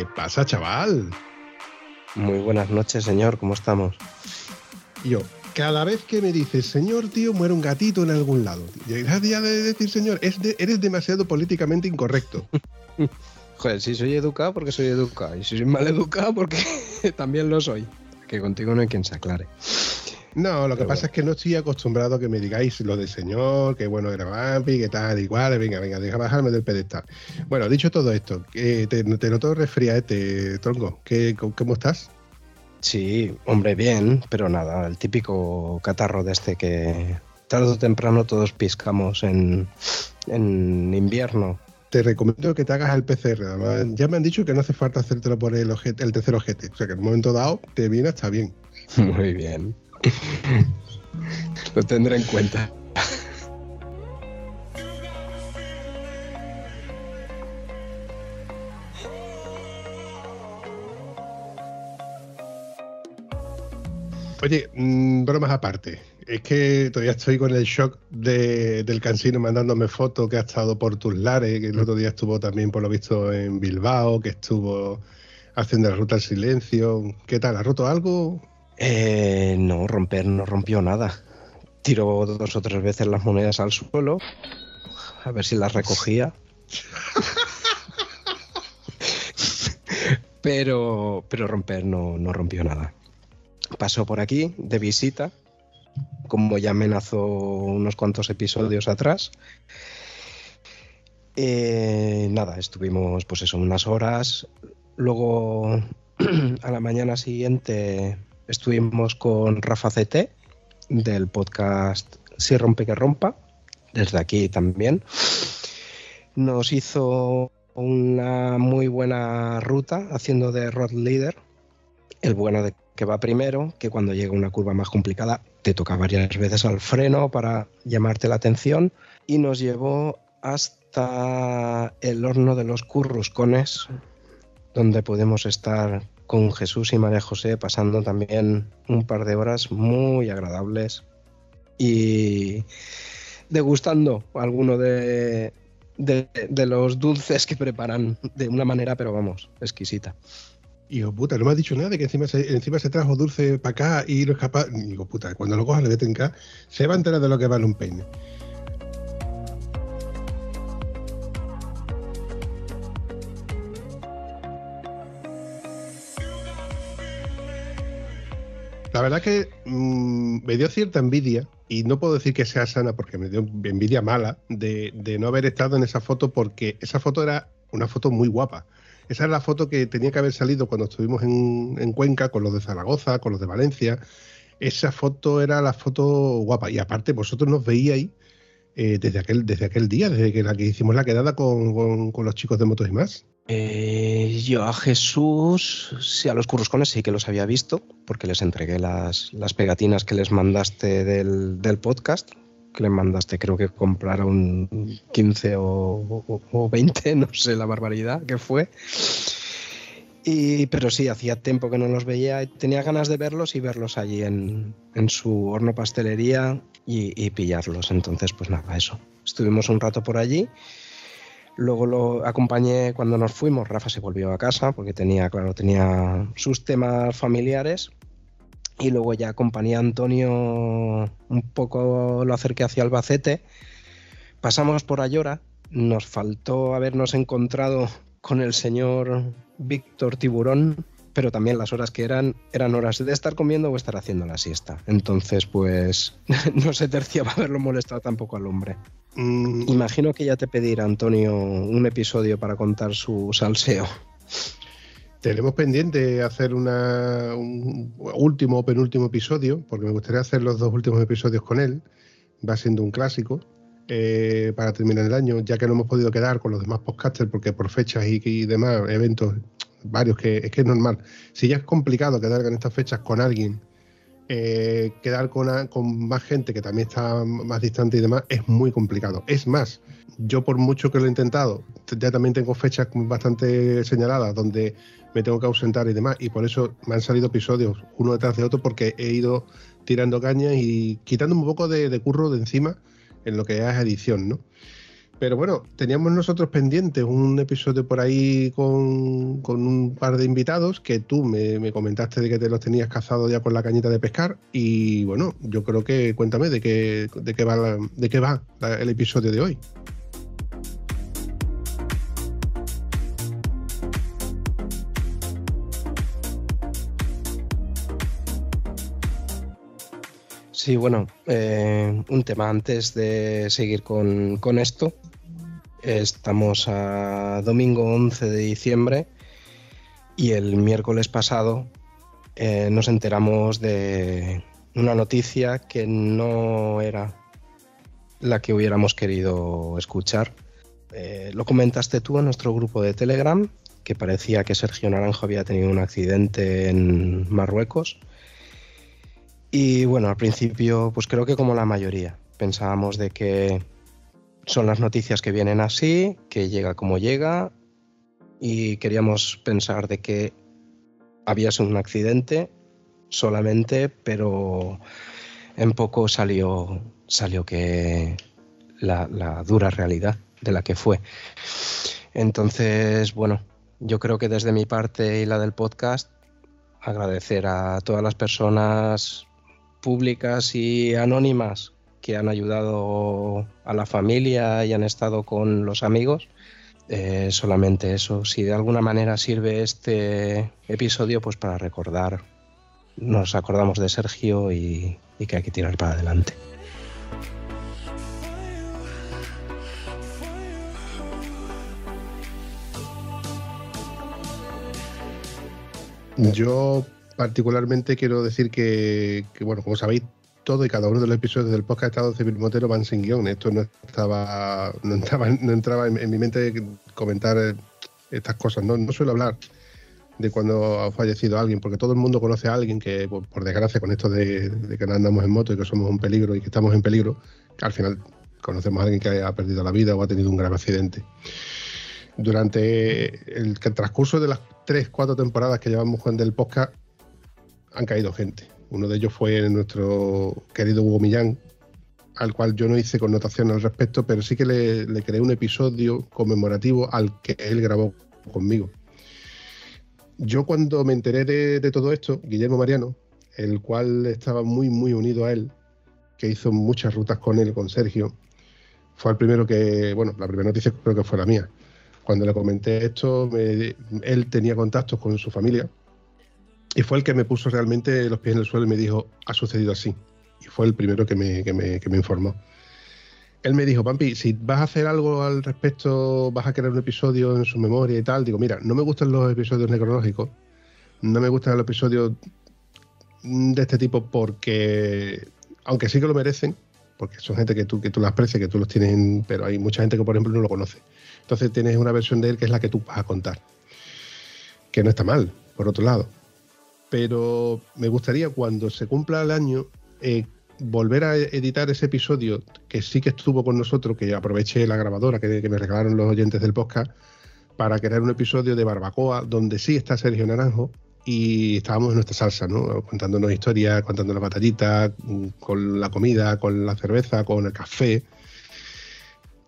¿Qué pasa, chaval? Muy buenas noches, señor. ¿Cómo estamos? Yo, cada vez que me dices, señor, tío, muere un gatito en algún lado. Y día de decir, señor, eres demasiado políticamente incorrecto. Joder, si soy educado, porque soy educado. Y si soy mal educado, porque también lo soy. Que contigo no hay quien se aclare. No, lo que pasa es que no estoy acostumbrado a que me digáis lo de señor, que bueno era Vampi, que tal, igual, venga, venga, deja bajarme del pedestal. Bueno, dicho todo esto, te, te noto resfriadete, tronco. ¿Qué, ¿Cómo estás? Sí, hombre, bien, pero nada, el típico catarro de este que tarde o temprano todos piscamos en, en invierno. Te recomiendo que te hagas el PCR. Además, ya me han dicho que no hace falta hacértelo por el, el tercer ojete. O sea que en un momento dado te viene hasta bien. Muy bien. Lo tendré en cuenta. Oye, mm, bromas aparte. Es que todavía estoy con el shock del cansino mandándome fotos que ha estado por tus lares, que el otro día estuvo también, por lo visto, en Bilbao, que estuvo haciendo la ruta al silencio. ¿Qué tal? ¿Ha roto algo? Eh, no, romper no rompió nada. Tiró dos o tres veces las monedas al suelo, a ver si las recogía. pero, pero romper no, no rompió nada. Pasó por aquí de visita, como ya amenazó unos cuantos episodios atrás. Eh, nada, estuvimos pues eso, unas horas. Luego, a la mañana siguiente, Estuvimos con Rafa CT del podcast Si rompe que rompa, desde aquí también. Nos hizo una muy buena ruta haciendo de road leader, el bueno de que va primero, que cuando llega una curva más complicada te toca varias veces al freno para llamarte la atención y nos llevó hasta el horno de los curruscones, donde podemos estar con Jesús y María José pasando también un par de horas muy agradables y degustando alguno de, los dulces que preparan de una manera, pero vamos, exquisita. Hijo puta, no me ha dicho nada de que encima se, encima se trajo dulce para acá y no es capaz. Digo, puta, cuando lo coja le voy a se va a enterar de lo que vale un peine. La verdad que mm, me dio cierta envidia, y no puedo decir que sea sana porque me dio envidia mala de, no haber estado en esa foto porque esa foto era una foto muy guapa. Esa era la foto que tenía que haber salido cuando estuvimos en, Cuenca con los de Zaragoza, con los de Valencia. Esa foto era la foto guapa. Y aparte, vosotros nos veíais eh, desde, aquel, desde aquel día, desde que, la que hicimos la quedada con, con los chicos de Motos y más. Eh, yo a Jesús, sí, a los curruscones sí que los había visto, porque les entregué las, pegatinas que les mandaste del, podcast, que les mandaste, creo que compraron 15 o, o, 20, no sé la barbaridad que fue. Y, pero sí, hacía tiempo que no los veía, tenía ganas de verlos y verlos allí en, en su horno pastelería y, y pillarlos. Entonces, pues nada, eso. Estuvimos un rato por allí Luego lo acompañé cuando nos fuimos. Rafa se volvió a casa porque tenía, claro, tenía sus temas familiares. Y luego ya acompañé a Antonio un poco, lo acerqué hacia Albacete. Pasamos por Ayora. Nos faltó habernos encontrado con el señor Víctor Tiburón, pero también las horas que eran eran horas de estar comiendo o estar haciendo la siesta. Entonces, pues no se terciaba haberlo molestado tampoco al hombre. Mm. Imagino que ya te pedirá Antonio un episodio para contar su salseo. Tenemos pendiente hacer una, un último o penúltimo episodio, porque me gustaría hacer los dos últimos episodios con él. Va siendo un clásico. eh, para terminar el año, ya que no hemos podido quedar con los demás podcasters, porque por fechas y, demás, eventos, varios, que es que es normal. Si ya es complicado quedar en estas fechas con alguien, eh, quedar con, con más gente que también está más distante y demás, es muy complicado. Es más, yo por mucho que lo he intentado, ya también tengo fechas bastante señaladas donde me tengo que ausentar y demás, y por eso me han salido episodios uno detrás de otro porque he ido tirando cañas y quitando un poco de curro de encima en lo que es edición, ¿no? Pero bueno, teníamos nosotros pendientes un episodio por ahí con, un par de invitados que tú me, comentaste de que te los tenías cazados ya con la cañita de pescar. Y bueno, yo creo que cuéntame de qué, de qué va, de qué va el episodio de hoy. Sí, bueno, eh, un tema antes de seguir con, esto. Estamos a domingo 11 de diciembre y el miércoles pasado eh, nos enteramos de una noticia que no era la que hubiéramos querido escuchar. Eh, lo comentaste tú en nuestro grupo de Telegram, que parecía que Sergio Naranjo había tenido un accidente en Marruecos y bueno, al principio, pues creo que como la mayoría, pensábamos de que son las noticias que vienen así, que llega como llega, y queríamos pensar de que había sido un accidente solamente, pero en poco salió, salió que la, la dura realidad de la que fue. Entonces, bueno, yo creo que desde mi parte y la del podcast, agradecer a todas las personas públicas y anónimas que han ayudado a la familia y han estado con los amigos. Eh, solamente eso. Si de alguna manera sirve este episodio, pues para recordar, nos acordamos de Sergio y, y que hay que tirar para adelante. Yo particularmente quiero decir que, bueno, como sabéis, todo y cada uno de los episodios del podcast Estado Civil Motero van sin guion. Esto no estaba, no entraba, no entraba en, mi mente comentar eh, estas cosas. No, no suelo hablar de cuando ha fallecido alguien, porque todo el mundo conoce a alguien que, por, desgracia, con esto de, que no andamos en moto y que somos un peligro y que estamos en peligro, al final conocemos a alguien que ha perdido la vida o ha tenido un grave accidente. Durante el, el transcurso de las tres, cuatro temporadas que llevamos del podcast, han caído gente. Uno de ellos fue nuestro querido Hugo Millán, al cual yo no hice connotación al respecto, pero sí que le, creé un episodio conmemorativo al que él grabó conmigo. Yo cuando me enteré de, todo esto, Guillermo Mariano, el cual estaba muy, muy unido a él, que hizo muchas rutas con él, con Sergio, fue el primero que, bueno, la primera noticia creo que fue la mía. Cuando le comenté esto, él tenía contactos con su familia, y fue el que me puso realmente los pies en el suelo y me dijo, ha sucedido así. Y fue el primero que me, que me, que me informó. Él me dijo, Pampi, si vas a hacer algo al respecto, vas a crear un episodio en su memoria y tal. Digo, mira, no me gustan los episodios necrológicos, no me gustan los episodios de este tipo porque, aunque sí que lo merecen, porque son gente que tú, que tú las aprecias, que tú los tienes, pero hay mucha gente que, por ejemplo, no lo conoce. Entonces tienes una versión de él que es la que tú vas a contar, que no está mal, por otro lado pero me gustaría cuando se cumpla el año eh, volver a editar ese episodio que sí que estuvo con nosotros, que aproveché la grabadora que, me regalaron los oyentes del podcast, para crear un episodio de Barbacoa donde sí está Sergio Naranjo y estábamos en nuestra salsa, ¿no? Contándonos historias, contando las batallitas, con la comida, con la cerveza, con el café.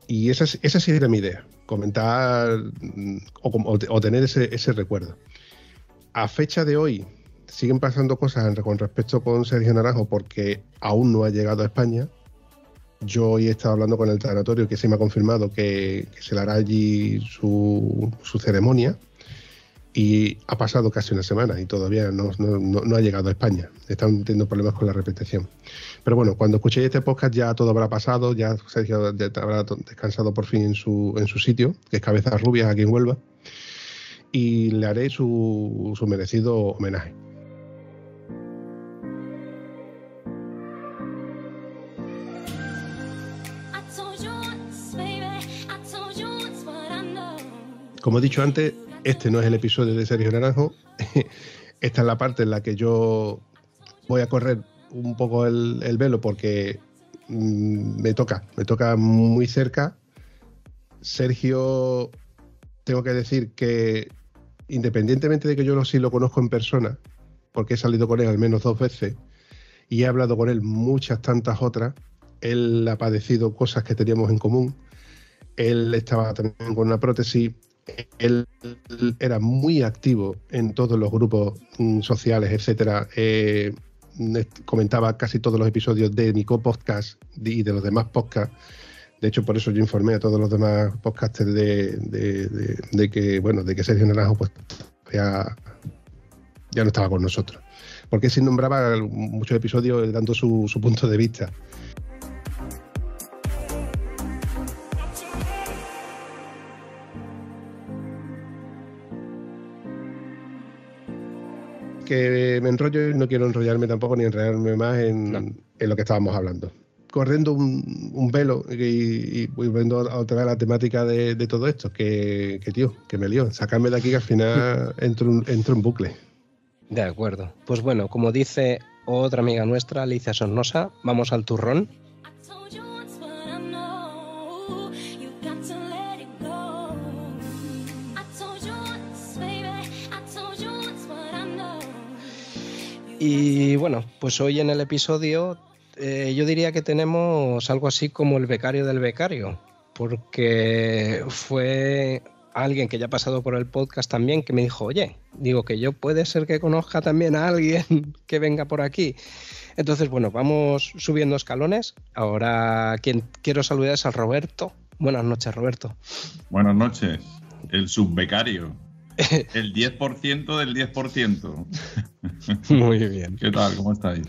Y esa, esa sí era mi idea, comentar mm, o, tener ese, ese recuerdo. A fecha de hoy, siguen pasando cosas con respecto con Sergio Naranjo porque aún no ha llegado a España. Yo hoy he estado hablando con el tanatorio que se me ha confirmado que, se le hará allí su, ceremonia y ha pasado casi una semana y todavía no, ha llegado a España. Están teniendo problemas con la repetición. Pero bueno, cuando escuchéis este podcast ya todo habrá pasado, ya Sergio habrá descansado por fin en su, en su sitio, que es Cabezas Rubias aquí en Huelva, y le haré su merecido homenaje. Como he dicho antes, este no es el episodio de Sergio Naranjo. Esta es la parte en la que yo voy a correr un poco el, velo porque mm, me toca, me toca muy cerca. Sergio, tengo que decir que independientemente de que yo no sí lo conozco en persona, porque he salido con él al menos dos veces y he hablado con él muchas tantas otras, él ha padecido cosas que teníamos en común. Él estaba también con una prótesis. Él era muy activo en todos los grupos mm, sociales, etcétera. Eh, comentaba casi todos los episodios de Nico Podcast y de los demás podcasts. De hecho, por eso yo informé a todos los demás podcasters de, que, bueno, de que Sergio Naranjo pues, ya, ya no estaba con nosotros. Porque se nombraba muchos episodios dando su, su punto de vista. Que me enrollo y no quiero enrollarme tampoco ni enrollarme más en, lo que estábamos hablando. Corriendo un, velo y, volviendo a otra vez la temática de, todo esto, que, tío, que me lío, sacarme de aquí que al final entro, entro en bucle. De acuerdo. Pues bueno, como dice otra amiga nuestra, Alicia Sornosa, vamos al turrón. Y bueno, pues hoy en el episodio eh, yo diría que tenemos algo así como el becario del becario, porque fue alguien que ya ha pasado por el podcast también que me dijo, oye, digo que yo puede ser que conozca también a alguien que venga por aquí. Entonces, bueno, vamos subiendo escalones. Ahora quien quiero saludar es a Roberto. Buenas noches, Roberto. Buenas noches, el subbecario. El 10% del 10%. Muy bien. ¿Qué tal? ¿Cómo estáis?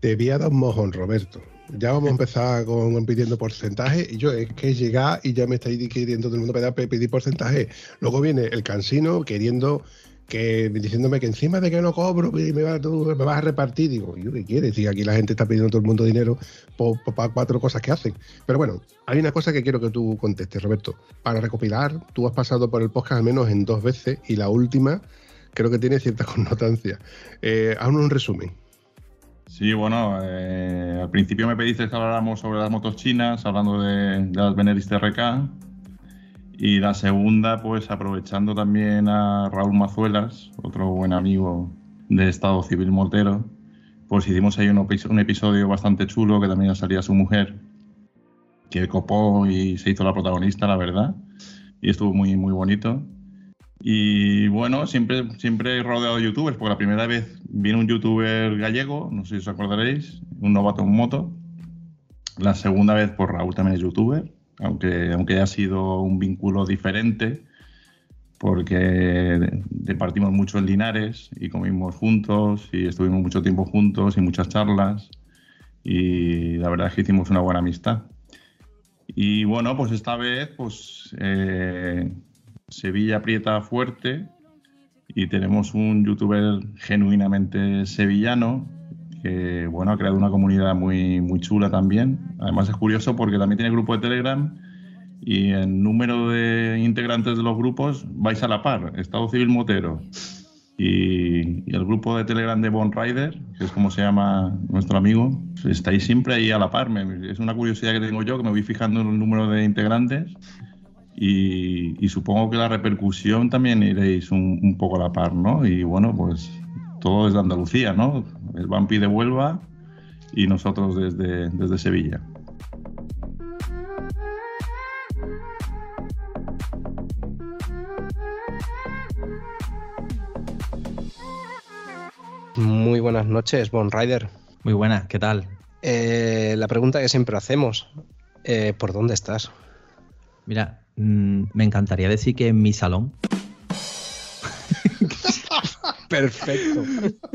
Te voy a un mojón, Roberto. Ya vamos a empezar con pidiendo porcentaje y yo es que llega y ya me estáis queriendo todo el mundo pedir porcentaje. Luego viene el cansino queriendo que diciéndome que encima de que no cobro me, vas a repartir. Digo, ¿yo qué quieres? Si aquí la gente está pidiendo todo el mundo dinero por, cuatro cosas que hacen. Pero bueno, hay una cosa que quiero que tú contestes, Roberto. Para recopilar, tú has pasado por el podcast al menos en dos veces y la última creo que tiene cierta connotancia. Eh, un resumen. Sí, bueno, eh, al principio me pediste que habláramos sobre las motos chinas, hablando de, de las Veneris TRK y la segunda, pues aprovechando también a Raúl Mazuelas, otro buen amigo de Estado Civil Motero, pues hicimos ahí un, episodio bastante chulo que también salía su mujer, que copó y se hizo la protagonista, la verdad, y estuvo muy, muy bonito. Y bueno, siempre, siempre he rodeado de youtubers, porque la primera vez vino un youtuber gallego, no sé si os acordaréis, un novato en moto. La segunda vez, pues Raúl también es youtuber aunque, aunque haya sido un vínculo diferente, porque departimos mucho en Linares y comimos juntos y estuvimos mucho tiempo juntos y muchas charlas y la verdad es que hicimos una buena amistad. Y bueno, pues esta vez pues eh, Sevilla aprieta fuerte y tenemos un youtuber genuinamente sevillano que bueno, ha creado una comunidad muy, muy chula también. Además es curioso porque también tiene grupo de Telegram y el número de integrantes de los grupos vais a la par, Estado Civil Motero y, el grupo de Telegram de Bon Rider, que es como se llama nuestro amigo, estáis siempre ahí a la par. es una curiosidad que tengo yo, que me voy fijando en el número de integrantes y, supongo que la repercusión también iréis un, un poco a la par, ¿no? Y bueno, pues todo desde Andalucía, ¿no? El Vampi de Huelva y nosotros desde, desde Sevilla. Muy buenas noches, Bon Rider. Muy buenas, ¿qué tal? Eh, la pregunta que siempre hacemos, eh, ¿por dónde estás? Mira, mm, me encantaría decir que en mi salón. Perfecto.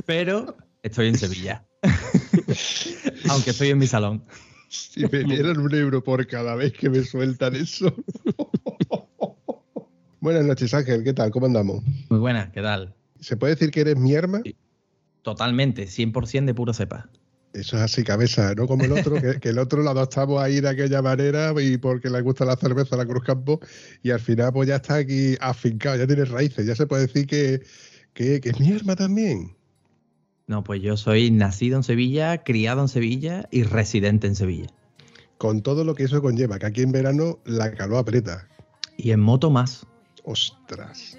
Pero estoy en Sevilla. Aunque estoy en mi salón. Si me dieran un euro por cada vez que me sueltan eso. Buenas noches, Ángel. ¿Qué tal? ¿Cómo andamos? Muy buenas, ¿qué tal? ¿Se puede decir que eres mi arma? Totalmente, 100% de puro cepa. Eso es así, cabeza, no como el otro, que, el otro lo adoptamos ahí de aquella manera y porque le gusta la cerveza a la Cruz Campo y al final pues ya está aquí afincado, ya tiene raíces, ya se puede decir que, que, es mi arma también. No, pues yo soy nacido en Sevilla, criado en Sevilla y residente en Sevilla. Con todo lo que eso conlleva, que aquí en verano la calor aprieta. Y en moto más. Ostras.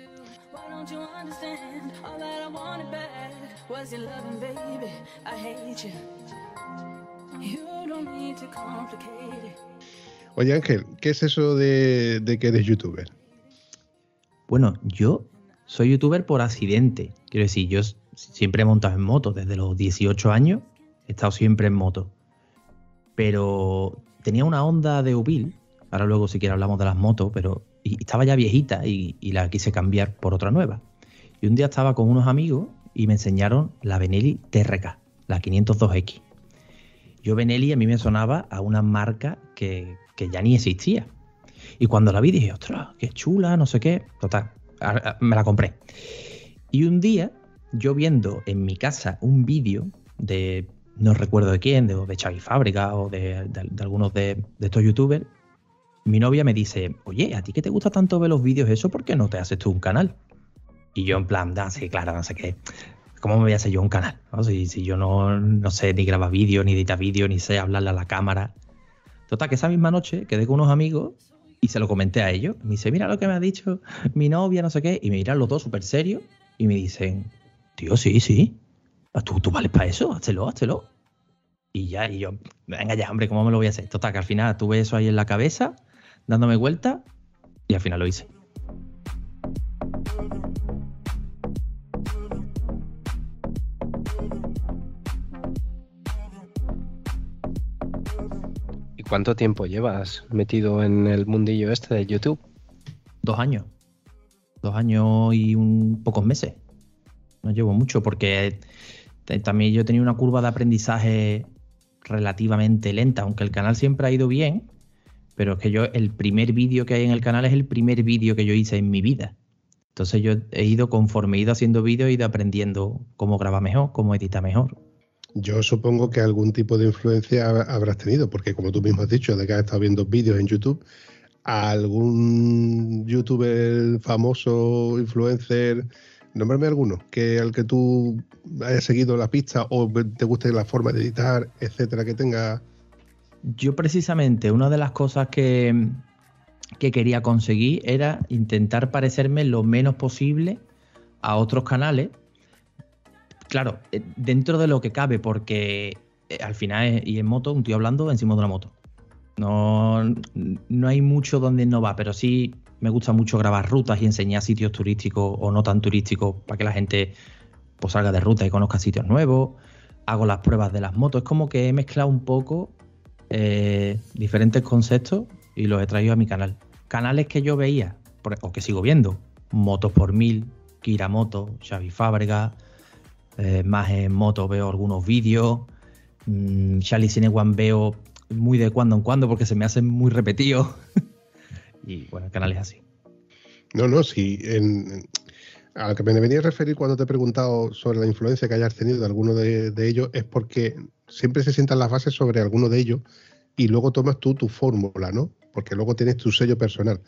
Oye Ángel, ¿qué es eso de, que eres youtuber? Bueno, yo soy youtuber por accidente. Quiero decir, yo siempre he montado en moto desde los 18 años. He estado siempre en moto. Pero tenía una onda de Ubil. Ahora luego si quieres hablamos de las motos, pero estaba ya viejita y, la quise cambiar por otra nueva. Y un día estaba con unos amigos y me enseñaron la Benelli TRK, la 502X. Yo Benelli a mí me sonaba a una marca que, ya ni existía. Y cuando la vi dije, ostras, qué chula, no sé qué. Total, me la compré. Y un día, yo viendo en mi casa un vídeo de, no recuerdo de quién, de, de Xavi Fábrica o de, algunos de, estos youtubers, mi novia me dice, oye, ¿a ti que te gusta tanto ver los vídeos eso? ¿Por qué no te haces tú un canal? Y yo en plan, ah, sí, claro, no sé qué. ¿Cómo me voy a hacer yo un canal? Si, si, yo no, no sé ni grabar vídeo, ni editar vídeo, ni sé hablarle a la cámara. Total, que esa misma noche quedé con unos amigos y se lo comenté a ellos. Me dice, mira lo que me ha dicho mi novia, no sé qué. Y me miran los dos súper serios y me dicen, tío, sí, sí. Ah, ¿Tú, tú vales para eso, hazlo, hazlo. Y ya, y yo, venga ya, hombre, ¿cómo me lo voy a hacer? Total, que al final tuve eso ahí en la cabeza, dándome vuelta, y al final lo hice. ¿Cuánto tiempo llevas metido en el mundillo este de YouTube? Dos años. Dos años y un pocos meses. No llevo mucho porque también yo tenido una curva de aprendizaje relativamente lenta, aunque el canal siempre ha ido bien, pero es que yo el primer vídeo que hay en el canal es el primer vídeo que yo hice en mi vida. Entonces yo he ido conforme he ido haciendo vídeos, he ido aprendiendo cómo grabar mejor, cómo editar mejor. Yo supongo que algún tipo de influencia habrás tenido, porque como tú mismo has dicho, de que has estado viendo vídeos en YouTube, algún youtuber famoso, influencer, nómbrame alguno, que al que tú hayas seguido la pista o te guste la forma de editar, etcétera, que tenga. Yo precisamente una de las cosas que, que quería conseguir era intentar parecerme lo menos posible a otros canales Claro, eh, dentro de lo que cabe, porque eh, al final, y en moto, un tío hablando encima de una moto. No, no hay mucho donde no va, pero sí me gusta mucho grabar rutas y enseñar sitios turísticos o no tan turísticos para que la gente pues, salga de ruta y conozca sitios nuevos. Hago las pruebas de las motos. Es como que he mezclado un poco eh, diferentes conceptos y los he traído a mi canal. Canales que yo veía, o que sigo viendo, Motos por Mil, Kira Moto, Xavi Fábrega, eh, más en moto veo algunos vídeos. Mm, Charlie Cinewan veo muy de cuando en cuando porque se me hacen muy repetidos. y bueno, el canal es así. No, no, sí. a lo que me venía a referir cuando te he preguntado sobre la influencia que hayas tenido de alguno de, ellos es porque siempre se sientan las bases sobre alguno de ellos y luego tomas tú tu fórmula, ¿no? Porque luego tienes tu sello personal.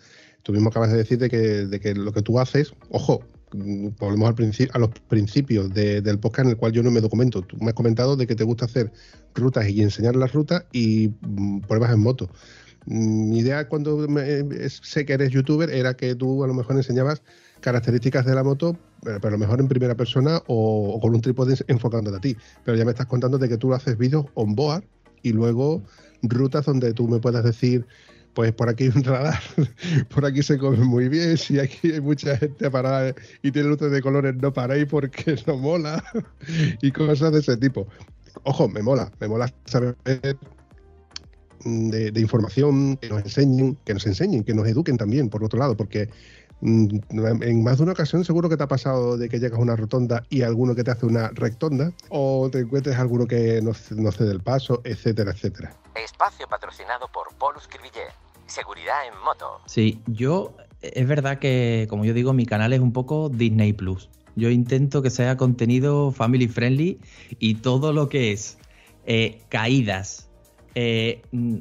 Tú mismo acabas de decir de que, de que lo que tú haces, ojo, volvemos al a los principios del podcast en el cual yo no me documento. Tú me has comentado de que te gusta hacer rutas y enseñar las rutas y mm, pruebas en moto. Mm, mi idea cuando sé que eres youtuber era que tú a lo mejor enseñabas características de la moto, pero, a lo mejor en primera persona o, con un trípode enfocándote a ti. Pero ya me estás contando de que tú haces vídeos on board y luego rutas donde tú me puedas decir pues por aquí hay un radar, por aquí se come muy bien, si aquí hay mucha gente parada y tiene luces de colores, no paráis porque no mola, y cosas de ese tipo. Ojo, me mola, me mola saber de, información, que nos enseñen, que nos enseñen, que nos eduquen también, por otro lado, porque en más de una ocasión seguro que te ha pasado de que llegas a una rotonda y alguno que te hace una rectonda, o te encuentres alguno que no, no cede el paso, etcétera, etcétera. Espacio patrocinado por Polus Cribillé. Seguridad en moto. Sí, yo es verdad que, como yo digo, mi canal es un poco Disney Plus. Yo intento que sea contenido family friendly y todo lo que es eh, caídas, eh, mm,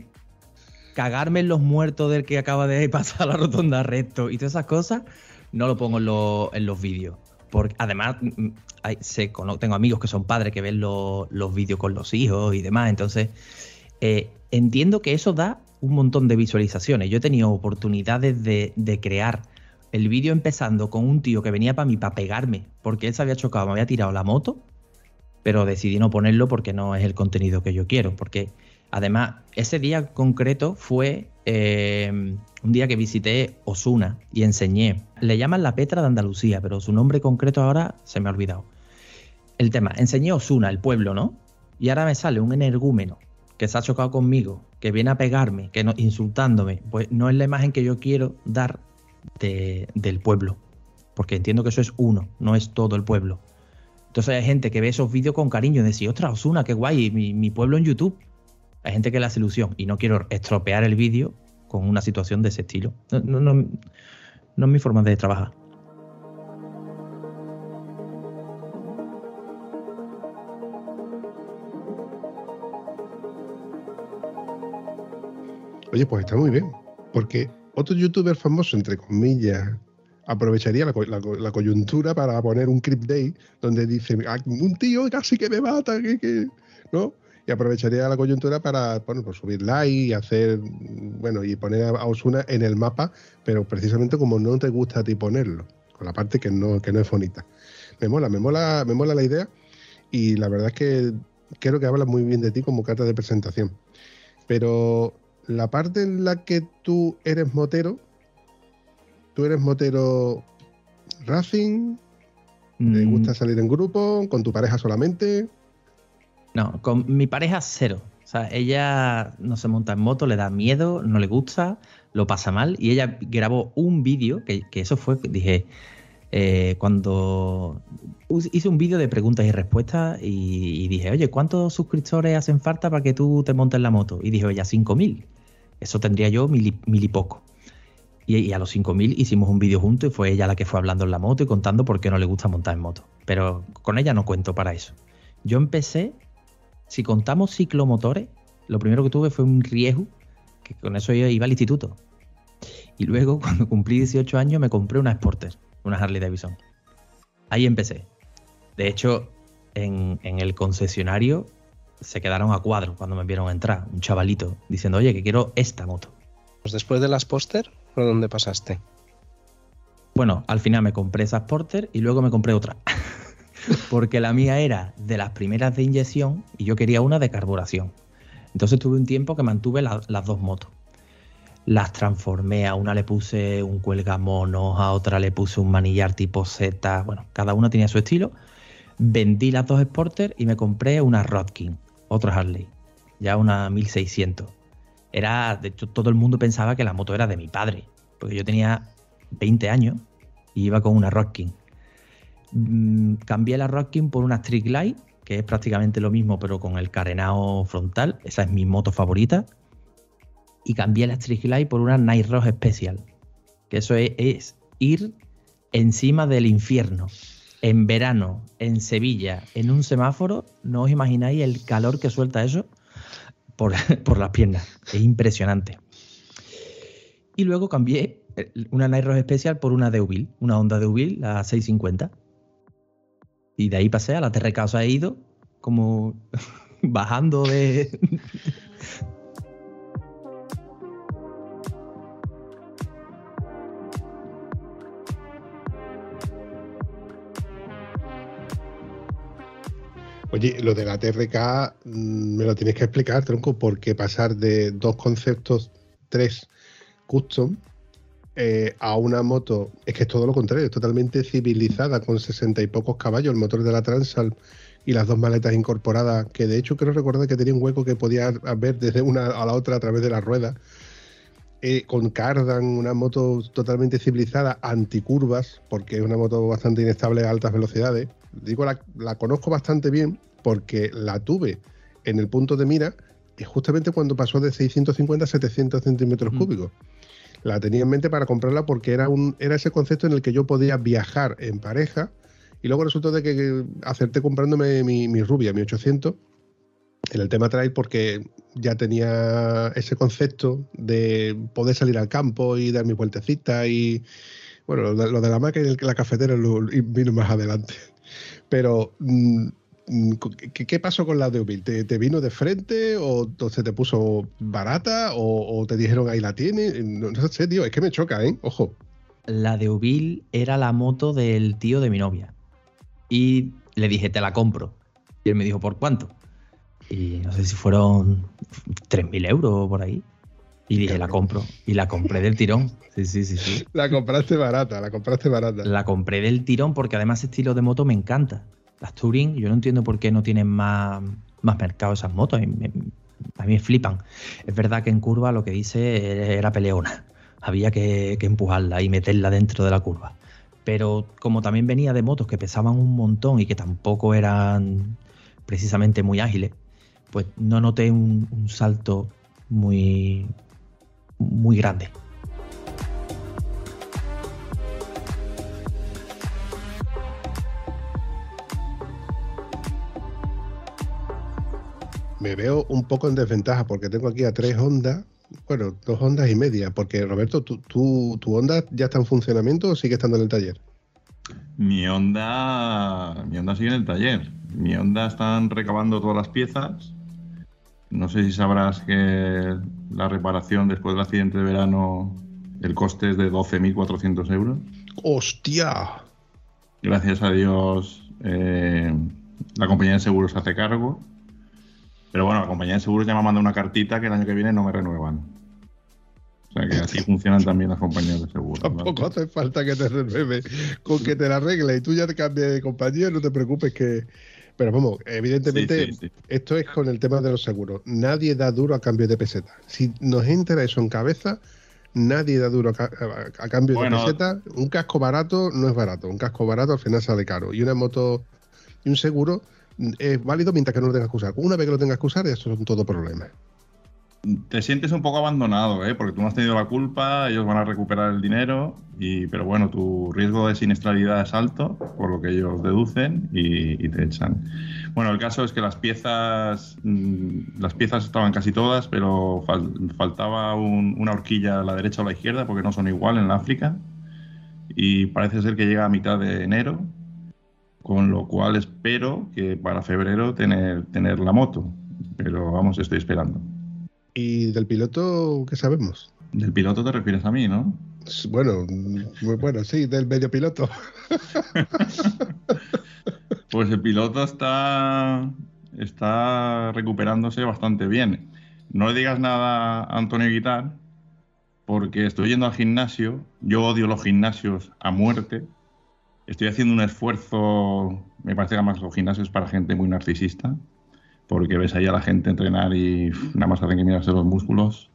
cagarme en los muertos del que acaba de pasar la rotonda recto y todas esas cosas, no lo pongo en, lo- en los vídeos. Porque además mm, mm, hay- sé, tengo amigos que son padres que ven lo- los vídeos con los hijos y demás. Entonces, eh, entiendo que eso da un montón de visualizaciones. Yo he tenido oportunidades de, de crear el vídeo empezando con un tío que venía para mí para pegarme porque él se había chocado, me había tirado la moto, pero decidí no ponerlo porque no es el contenido que yo quiero. Porque además, ese día concreto fue eh, un día que visité Osuna y enseñé. Le llaman la Petra de Andalucía, pero su nombre concreto ahora se me ha olvidado. El tema, enseñé Osuna, el pueblo, ¿no? Y ahora me sale un energúmeno que se ha chocado conmigo, que viene a pegarme, que no, insultándome. Pues no es la imagen que yo quiero dar de- del pueblo. Porque entiendo que eso es uno, no es todo el pueblo. Entonces hay gente que ve esos vídeos con cariño y decir, ostras, Osuna, qué guay, mi pueblo en YouTube. Hay gente que le hace ilusión y no quiero estropear el vídeo con una situación de ese estilo. No, no, no, es mi forma de trabajar. Oye, pues está muy bien. Porque otro youtuber famoso, entre comillas, aprovecharía la, co- la co- la coyuntura para poner un clip day donde dice, "Ah, un tío casi que me mata, que-", ¿no? Y aprovecharía la coyuntura para bueno, pues subir like y hacer, bueno, y poner a Osuna en el mapa, pero precisamente como no te gusta a ti ponerlo, con la parte que no, que no es bonita. Me mola, me mola, me mola la idea y la verdad es que creo que habla muy bien de ti como carta de presentación. Pero la parte en la que tú eres motero, tú eres motero racing, ¿te Mm, gusta salir en grupo, con tu pareja solamente? No, con mi pareja cero. O sea, ella no se monta en moto, le da miedo, no le gusta, lo pasa mal. Y ella grabó un vídeo, que, eso fue, dije, eh, cuando hice un vídeo de preguntas y respuestas y, dije, oye, ¿cuántos suscriptores hacen falta para que tú te montes la moto? Y dijo ella, 5.000. Eso tendría yo mil y, poco. Y, y a los 5.000 hicimos un vídeo juntos y fue ella la que fue hablando en la moto y contando por qué no le gusta montar en moto. Pero con ella no cuento para eso. Yo empecé, si contamos ciclomotores, lo primero que tuve fue un riesgo, que con eso yo iba al instituto. Y luego, cuando cumplí 18 años, me compré una Sporter, una Harley Davidson. Ahí empecé. De hecho, en, en el concesionario se quedaron a cuadro cuando me vieron entrar, un chavalito, diciendo, oye, que quiero esta moto. Pues después de las póster, ¿por dónde pasaste? Bueno, al final me compré esa Sporter y luego me compré otra. Porque la mía era de las primeras de inyección y yo quería una de carburación. Entonces tuve un tiempo que mantuve la- las dos motos. Las transformé, a una le puse un cuelgamonos, a otra le puse un manillar tipo Z. Bueno, cada una tenía su estilo. Vendí las dos Sporter y me compré una Rodkin, otra Harley, ya una 1600. Era, de hecho, todo el mundo pensaba que la moto era de mi padre, porque yo tenía 20 años y iba con una Rodkin. Mm, cambié la Rodkin por una Street Glide, que es prácticamente lo mismo, pero con el carenado frontal. Esa es mi moto favorita. Y cambié la Street Glide por una Night Road Special, que eso es, ir encima del infierno. En verano, en Sevilla, en un semáforo, no os imagináis el calor que suelta eso por, por las piernas. Es impresionante. Y luego cambié eh, una Night Road Special por una Deauville, una Honda Deauville, la 650. Y de ahí pasé a la TRK, o sea, he ido como bajando de... Oye, lo de la TRK mm, me lo tienes que explicar, tronco, porque pasar de dos conceptos, tres custom, eh, a una moto, es que es todo lo contrario, es totalmente civilizada, con sesenta y pocos caballos, el motor de la Transalp y las dos maletas incorporadas, que de hecho creo recordar que tenía un hueco que podía ver desde una a la otra a través de la rueda. Eh, con Cardan, una moto totalmente civilizada, anticurvas, porque es una moto bastante inestable a altas velocidades. Digo, la, la conozco bastante bien porque la tuve en el punto de mira y justamente cuando pasó de 650 a 700 centímetros Mm. cúbicos. La tenía en mente para comprarla porque era, un, era ese concepto en el que yo podía viajar en pareja y luego resultó de que acerté comprándome mi, mi rubia, mi 800, en el tema trail porque ya tenía ese concepto de poder salir al campo y dar mi vueltecita y bueno, lo de, la máquina y la cafetera lo, vino más adelante. Pero mm, mm, ¿Qué, pasó con la de Ubil? ¿Te, vino de frente o se te puso barata o, te dijeron ahí la tiene? No, sé, tío, es que me choca, ¿eh? Ojo. La de Ubil era la moto del tío de mi novia. Y le dije, te la compro. Y él me dijo, ¿por cuánto? Y no sé si fueron 3.000 euros por ahí. Y dije, la compro. Y la compré del tirón. Sí, sí, sí, sí. La compraste barata, la compraste barata. La compré del tirón porque además ese estilo de moto me encanta. Las Touring, yo no entiendo por qué no tienen más, más mercado esas motos. A mí, me, flipan. Es verdad que en curva lo que hice era peleona. Había que, empujarla y meterla dentro de la curva. Pero como también venía de motos que pesaban un montón y que tampoco eran precisamente muy ágiles, pues no noté un, salto muy, muy grande. Me veo un poco en desventaja porque tengo aquí a tres ondas, bueno, dos ondas y media, porque Roberto, ¿tu, tu, tu Honda ya está en funcionamiento o sigue estando en el taller? Mi onda, mi onda sigue en el taller. Mi onda están recabando todas las piezas no sé si sabrás que la reparación después del accidente de verano, el coste es de 12.400 euros. ¡Hostia! Gracias a Dios, eh, la compañía de seguros hace cargo. Pero bueno, la compañía de seguros ya me ha mandado una cartita que el año que viene no me renuevan. O sea que así funcionan también las compañías de seguros. Tampoco hace falta que te renueve. Con que te la arregle y tú ya te cambies de compañía, no te preocupes que, pero vamos, evidentemente esto es con el tema de los seguros. Nadie da duro a cambio de peseta. Si nos entra eso en cabeza, nadie da duro a, cambio de peseta. Un casco barato no es barato. Un casco barato al final sale caro. Y una moto y un seguro es válido mientras que no lo tengas que usar. Una vez que lo tengas que usar, eso son todo problemas te sientes un poco abandonado, ¿eh? porque tú no has tenido la culpa, ellos van a recuperar el dinero, y, pero bueno, tu riesgo de siniestralidad es alto, por lo que ellos deducen y, te echan. Bueno, el caso es que las piezas, mm, las piezas estaban casi todas, pero faltaba una horquilla a la derecha o a la izquierda, porque no son igual en África, y parece ser que llega a mitad de enero, con lo cual espero que para febrero tener, tener la moto, pero vamos, estoy esperando. ¿Y del piloto qué sabemos? Del piloto te refieres a mí, ¿no? Bueno, bueno, sí, del medio piloto. pues el piloto está, está recuperándose bastante bien. No le digas nada a Antonio Guitar, porque estoy yendo al gimnasio. Yo odio los gimnasios a muerte. Estoy haciendo un esfuerzo, me parece que además los gimnasios para gente muy narcisista porque ves ahí a la gente entrenar y nada más hacen que mirarse los músculos.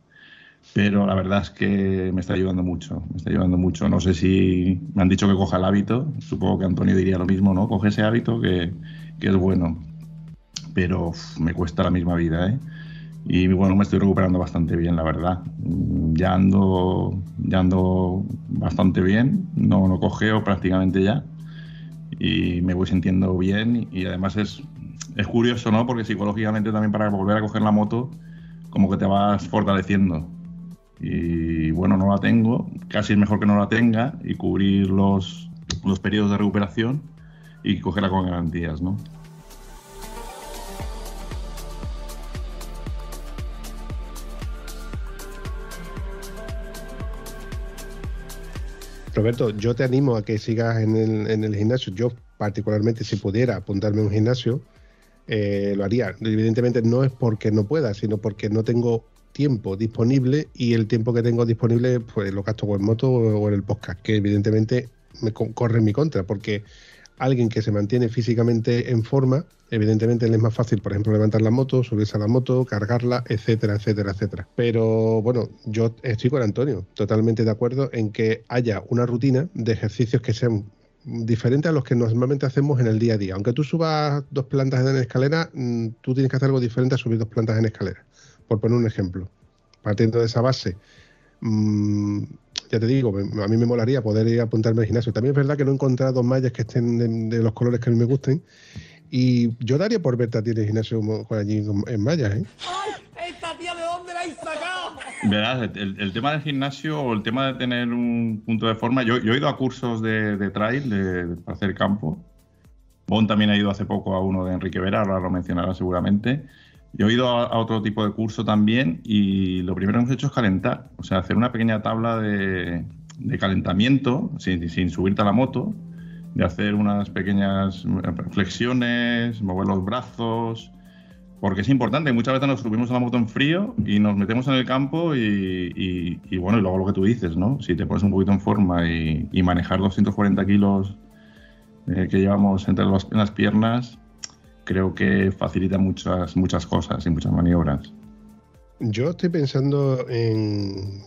Pero la verdad es que me está ayudando mucho, me está ayudando mucho. No sé si me han dicho que coja el hábito, supongo que Antonio diría lo mismo, ¿no? Coge ese hábito que, que es bueno, pero me cuesta la misma vida, ¿eh? Y bueno, me estoy recuperando bastante bien, la verdad. Ya ando, ya ando bastante bien, no, no cogeo prácticamente ya y me voy sintiendo bien y además es es curioso, ¿no? Porque psicológicamente también para volver a coger la moto, como que te vas fortaleciendo. Y bueno, no la tengo, casi es mejor que no la tenga y cubrir los, los periodos de recuperación y cogerla con garantías, ¿no? Roberto, yo te animo a que sigas en el, en el gimnasio. Yo, particularmente, si pudiera apuntarme a un gimnasio, eh, lo haría. Evidentemente no es porque no pueda, sino porque no tengo tiempo disponible y el tiempo que tengo disponible pues lo gasto o en moto o en el podcast, que evidentemente me corre en mi contra, porque alguien que se mantiene físicamente en forma, evidentemente le es más fácil, por ejemplo, levantar la moto, subirse a la moto, cargarla, etcétera, etcétera, etcétera. Pero bueno, yo estoy con Antonio, totalmente de acuerdo en que haya una rutina de ejercicios que sean diferente a los que normalmente hacemos en el día a día. Aunque tú subas dos plantas en escalera, mm, tú tienes que hacer algo diferente a subir dos plantas en escalera, por poner un ejemplo. Partiendo de esa base, mm, ya te digo, a mí me molaría poder ir a apuntarme al gimnasio. También es verdad que no he encontrado mallas que estén de, los colores que a mí me gusten Y yo daría por verte a ti en el gimnasio con allí en Maya, ¿eh? ¿Esta tía de dónde la habéis sacado? Verás, el, el tema del gimnasio o el tema de tener un punto de forma. Yo, yo he ido a cursos de, de trail, de, de- para hacer campo. Bon también ha ido hace poco a uno de Enrique Vera, ahora lo mencionará seguramente. Yo he ido a, otro tipo de curso también y lo primero que hemos hecho es calentar. O sea, hacer una pequeña tabla de, de calentamiento sin, sin subirte a la moto, de hacer unas pequeñas flexiones, mover los brazos, porque es importante. Muchas veces nos subimos a la moto en frío y nos metemos en el campo y, bueno, y luego lo que tú dices, ¿no? Si te pones un poquito en forma y, y manejar 240 kilos eh, que llevamos entre los- en las piernas, creo que facilita muchas, muchas cosas y muchas maniobras. Yo estoy pensando en.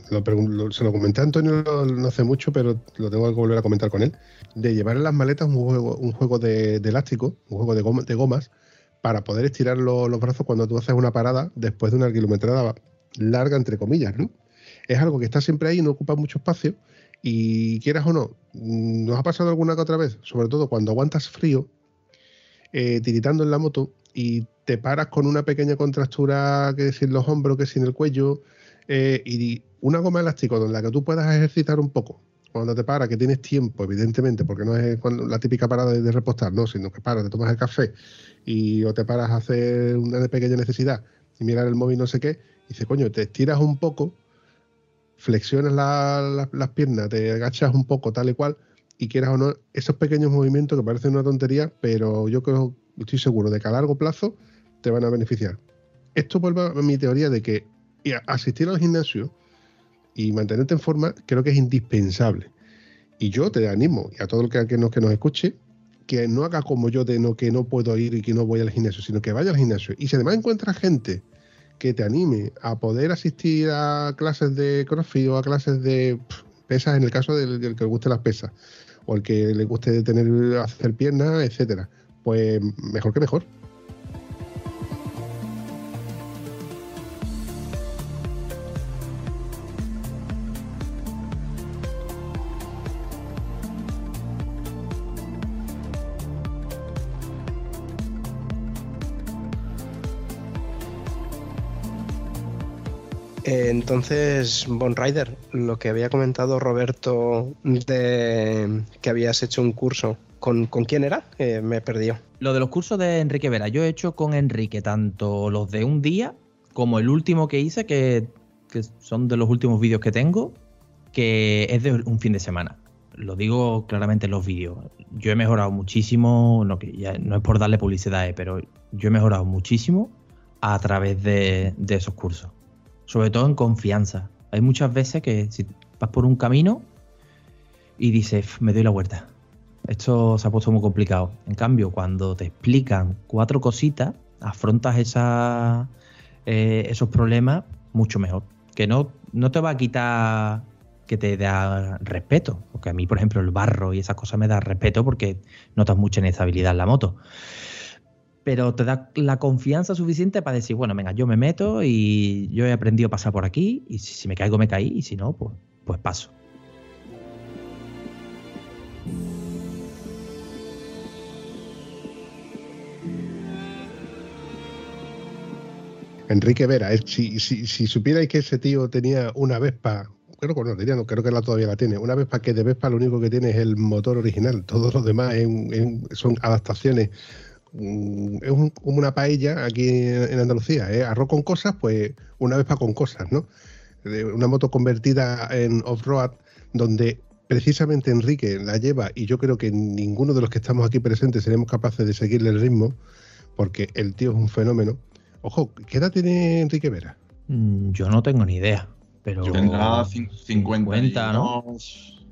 Se lo comenté a Antonio no, hace mucho, pero lo tengo que volver a comentar con él. De llevar en las maletas un juego, un juego de, elástico, un juego de, goma- de gomas, para poder estirar lo- los brazos cuando tú haces una parada después de una kilometrada larga, entre comillas, ¿no? Es algo que está siempre ahí, no ocupa mucho espacio. Y quieras o no, nos ha pasado alguna que otra vez, sobre todo cuando aguantas frío, eh, tiritando en la moto y te paras con una pequeña contractura que si en los hombros, que si en el cuello, eh, y una goma elástico en la que tú puedas ejercitar un poco. Cuando te paras, que tienes tiempo, evidentemente, porque no es la típica parada de, repostar, no, sino que paras, te tomas el café y o te paras a hacer una pequeña necesidad y mirar el móvil, no sé qué, y dices, coño, te estiras un poco, flexionas la- las piernas, te agachas un poco, tal y cual, y quieras o no, esos pequeños movimientos que parecen una tontería, pero yo creo, estoy seguro de que a largo plazo te van a beneficiar. Esto vuelve a mi teoría de que asistir al gimnasio y mantenerte en forma creo que es indispensable. Y yo te animo, y a todo el que, nos, que nos escuche, que no haga como yo de no que no puedo ir y que no voy al gimnasio, sino que vaya al gimnasio. Y si además encuentras gente que te anime a poder asistir a clases de crossfit o a clases de pesas, en el caso del, del que le guste las pesas, o el que le guste tener hacer piernas, etcétera, pues mejor que mejor. Entonces, Bon Rider, lo que había comentado Roberto de que habías hecho un curso, ¿con, ¿con quién era? Me perdió. Lo de los cursos de Enrique Vera, yo he hecho con Enrique tanto los de un día como el último que hice, que, son de los últimos vídeos que tengo, que es de un fin de semana. Lo digo claramente en los vídeos. Yo he mejorado muchísimo, no, no es por darle publicidad, eh, pero yo he mejorado muchísimo a través de, de esos cursos. Sobre todo en confianza. Hay muchas veces que si vas por un camino y dices, "F, me doy la vuelta. Esto se ha puesto muy complicado. En cambio, cuando te explican cuatro cositas, afrontas esa, eh, esos problemas mucho mejor. Que no, no te va a quitar que te da respeto. Porque a mí, por ejemplo, el barro y esas cosas me da respeto porque notas mucha inestabilidad en la moto. Pero te da la confianza suficiente para decir, bueno, venga, yo me meto y yo he aprendido a pasar por aquí y si, me caigo, me caí y si no, pues, pues paso. Enrique Vera, si, si, si supierais que ese tío tenía una Vespa, creo que no, tenía, no, creo que la todavía la tiene, una Vespa que de Vespa lo único que tiene es el motor original, todos los demás un- son adaptaciones. Mm, Es un- como una paella aquí en, en Andalucía, ¿eh? arroz con cosas, pues una Vespa con cosas, ¿no? De Una moto convertida en off-road donde precisamente Enrique la lleva y yo creo que ninguno de los que estamos aquí presentes seremos capaces de seguirle el ritmo porque el tío es un fenómeno. Ojo, ¿qué edad tiene Enrique Vera? Mm, Yo no tengo ni idea. Pero Tendrá cin- 50, 50, ¿no?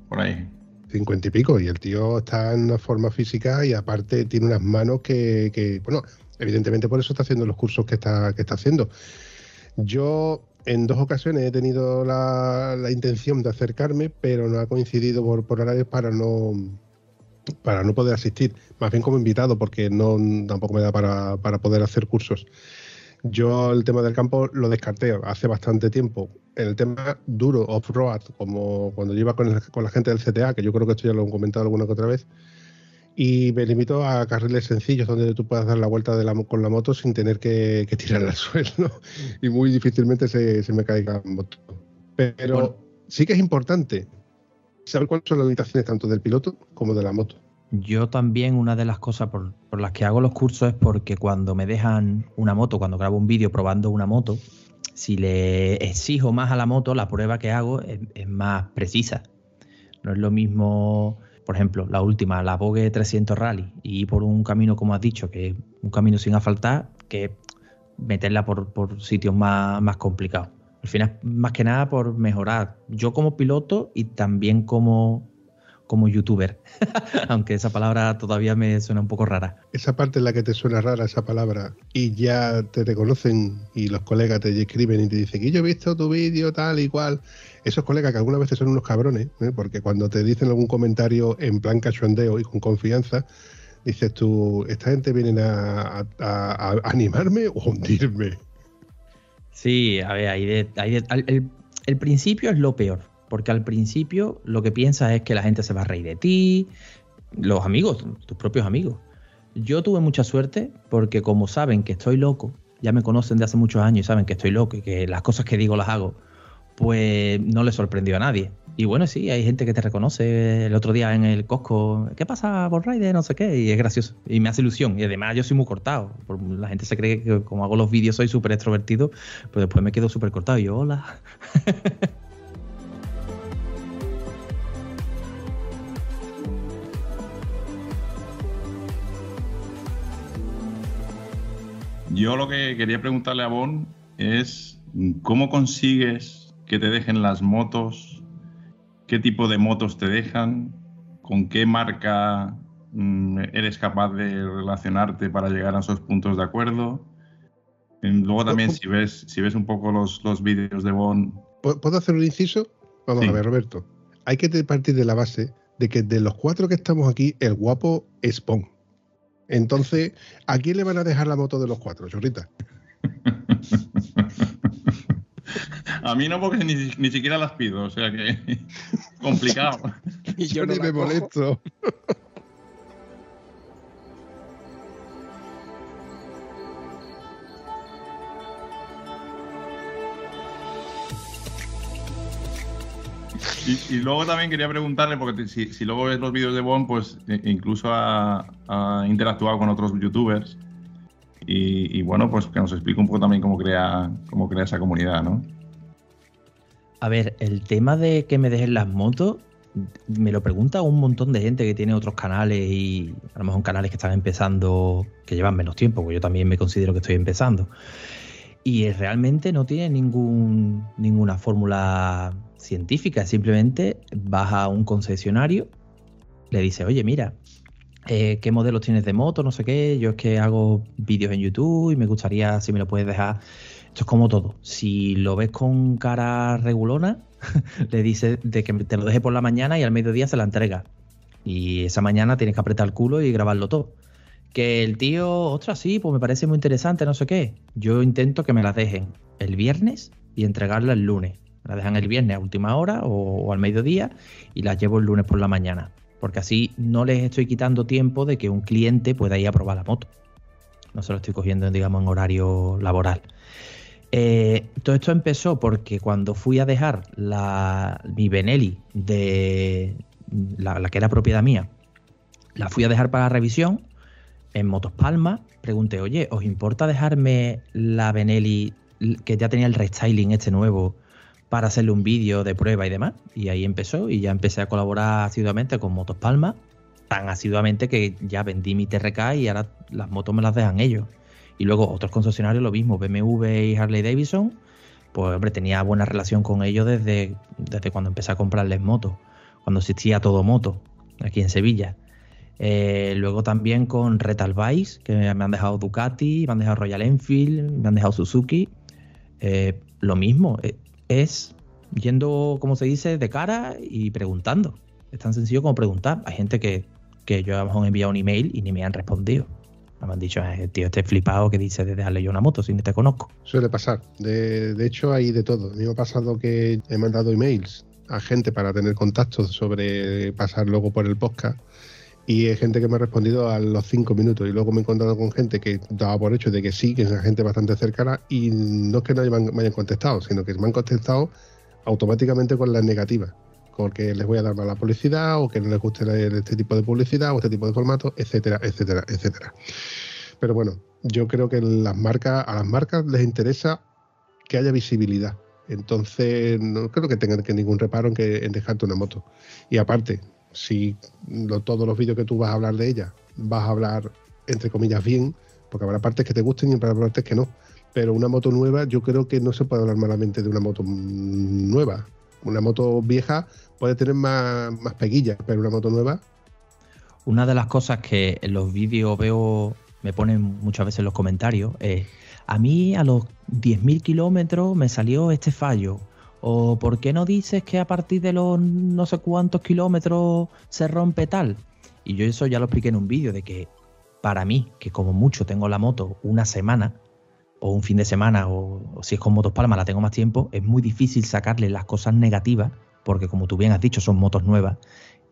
por ahí. Cincuenta y pico, y el tío está en una forma física y aparte tiene unas manos que, que, bueno, evidentemente por eso está haciendo los cursos que está, que está haciendo. Yo en dos ocasiones he tenido la, la intención de acercarme, pero no ha coincidido por, por horarios para no para no poder asistir, más bien como invitado, porque no tampoco me da para, para poder hacer cursos. Yo el tema del campo lo descarté hace bastante tiempo. En el tema duro, off-road, como cuando yo iba con, el- con la gente del CTA, que yo creo que esto ya lo he comentado alguna que otra vez, Y me limito a carriles sencillos donde tú puedas dar la vuelta de la, con la moto sin tener que, que tirar al suelo. Y muy difícilmente se, se me caiga la moto. Pero Bueno. sí que es importante saber cuáles son las limitaciones tanto del piloto como de la moto. Yo también una de las cosas por, las que hago los cursos es porque cuando me dejan una moto, cuando grabo un vídeo probando una moto, si le exijo más a la moto, la prueba que hago es, más precisa. No es lo mismo, por ejemplo, la última, la Vogue 300 Rally, y por un camino, como has dicho, que es un camino sin asfaltar, que meterla por, por sitios más, más complicados. Al final, más que nada por mejorar. Yo como piloto y también como, como youtuber. Aunque esa palabra todavía me suena un poco rara. Esa parte en la que te suena rara esa palabra y ya te reconocen y los colegas te escriben y te dicen que yo he visto tu vídeo tal y cual. Esos colegas que algunas veces son unos cabrones, ¿eh? porque cuando te dicen algún comentario en plan cachondeo y con confianza, dices tú, esta gente viene a, a- a- a animarme o a hundirme. Sí, a ver, hay de- hay de- al- el, el principio es lo peor. Porque al principio lo que piensas es que la gente se va a reír de ti, los amigos, tus propios amigos. Yo tuve mucha suerte porque como saben que estoy loco, ya me conocen de hace muchos años y saben que estoy loco y que las cosas que digo las hago, pues no le sorprendió a nadie. Y bueno, sí, hay gente que te reconoce el otro día en el Costco, ¿qué pasa por Rider? No sé qué, y es gracioso. Y me hace ilusión. Y además yo soy muy cortado. La gente se cree que como hago los vídeos soy súper extrovertido, pero después me quedo súper cortado. Y yo, hola. Yo lo que quería preguntarle a Bon es cómo consigues que te dejen las motos, qué tipo de motos te dejan, con qué marca mm, eres capaz de relacionarte para llegar a esos puntos de acuerdo. Y Luego también si ves, si ves un poco los, los vídeos de Bon, ¿Puedo hacer un inciso? Vamos Sí. a ver, Roberto. Hay que partir de la base de que de los cuatro que estamos aquí, el guapo es Pon. Entonces, ¿a quién le van a dejar la moto de los cuatro, chorrita? a mí no porque ni, ni siquiera las pido, o sea que complicado. Y Yo, no ni la me cojo. molesto. Y, luego también quería preguntarle, porque si, luego ves los vídeos de Bon, pues e- incluso ha, ha interactuado con otros youtubers. Y, y bueno, pues que nos explique un poco también cómo crea, cómo crea esa comunidad, ¿no? A ver, el tema de que me dejen las motos, me lo pregunta un montón de gente que tiene otros canales y a lo mejor canales que están empezando, que llevan menos tiempo, porque yo también me considero que estoy empezando. Y realmente no tiene ningún, ninguna fórmula científica, simplemente vas a un concesionario, le dices, oye, mira, eh, ¿qué modelos tienes de moto? No sé qué, yo es que hago vídeos en YouTube y me gustaría si me lo puedes dejar. Esto es como todo. Si lo ves con cara regulona, le dices de que te lo deje por la mañana y al mediodía se la entrega. Y esa mañana tienes que apretar el culo y grabarlo todo. Que el tío, ostras, sí, pues me parece muy interesante, no sé qué. Yo intento que me las dejen el viernes y entregarla el lunes. Me las dejan el viernes a última hora o, o al mediodía y las llevo el lunes por la mañana. Porque así no les estoy quitando tiempo de que un cliente pueda ir a probar la moto. No se lo estoy cogiendo, digamos, en horario laboral. Eh, todo esto empezó porque cuando fui a dejar la, mi Benelli de la, la que era propiedad mía, la fui a dejar para revisión en Motos Palma. Pregunté, oye, ¿os importa dejarme la Benelli que ya tenía el restyling este nuevo para hacerle un vídeo de prueba y demás? Y ahí empezó y ya empecé a colaborar asiduamente con Motos Palma, tan asiduamente que ya vendí mi TRK y ahora las motos me las dejan ellos. Y luego otros concesionarios lo mismo, BMW y Harley Davidson, pues hombre, tenía buena relación con ellos desde, desde cuando empecé a comprarles motos, cuando existía todo moto, aquí en Sevilla. Eh, luego también con Retal Bikes, que me han dejado Ducati, me han dejado Royal Enfield, me han dejado Suzuki. Eh, lo mismo, eh, es yendo, como se dice, de cara y preguntando. Es tan sencillo como preguntar. Hay gente que, que yo a lo mejor he enviado un email y ni me han respondido. Me han dicho, "Eh, tío, este flipado que dice de dejarle yo una moto si ni te conozco. Suele pasar. De, de hecho, hay de todo. Me ha pasado que he mandado emails a gente para tener contactos sobre pasar luego por el podcast y hay gente que me ha respondido a los cinco minutos y luego me he encontrado con gente que daba por hecho de que sí, que es gente bastante cercana y no es que no me hayan contestado, sino que me han contestado automáticamente con las negativas, porque les voy a dar mala publicidad o que no les guste este tipo de publicidad o este tipo de formato, etcétera, etcétera, etcétera. Pero bueno, yo creo que las marcas, a las marcas les interesa que haya visibilidad. Entonces, no creo que tengan que ningún reparo en, que, en dejarte una moto. Y aparte, si todos los vídeos que tú vas a hablar de ella, vas a hablar, entre comillas, bien, porque habrá partes que te gusten y habrá partes que no. Pero una moto nueva, yo creo que no se puede hablar malamente de una moto nueva. Una moto vieja puede tener más, más peguillas, pero una moto nueva. Una de las cosas que en los vídeos veo, me ponen muchas veces en los comentarios, es, a mí a los 10.000 kilómetros me salió este fallo ¿O por qué no dices que a partir de los no sé cuántos kilómetros se rompe tal? Y yo eso ya lo expliqué en un vídeo, de que para mí, que como mucho tengo la moto una semana, o un fin de semana, o, si es con Motos Palma la tengo más tiempo, es muy difícil sacarle las cosas negativas, porque como tú bien has dicho, son motos nuevas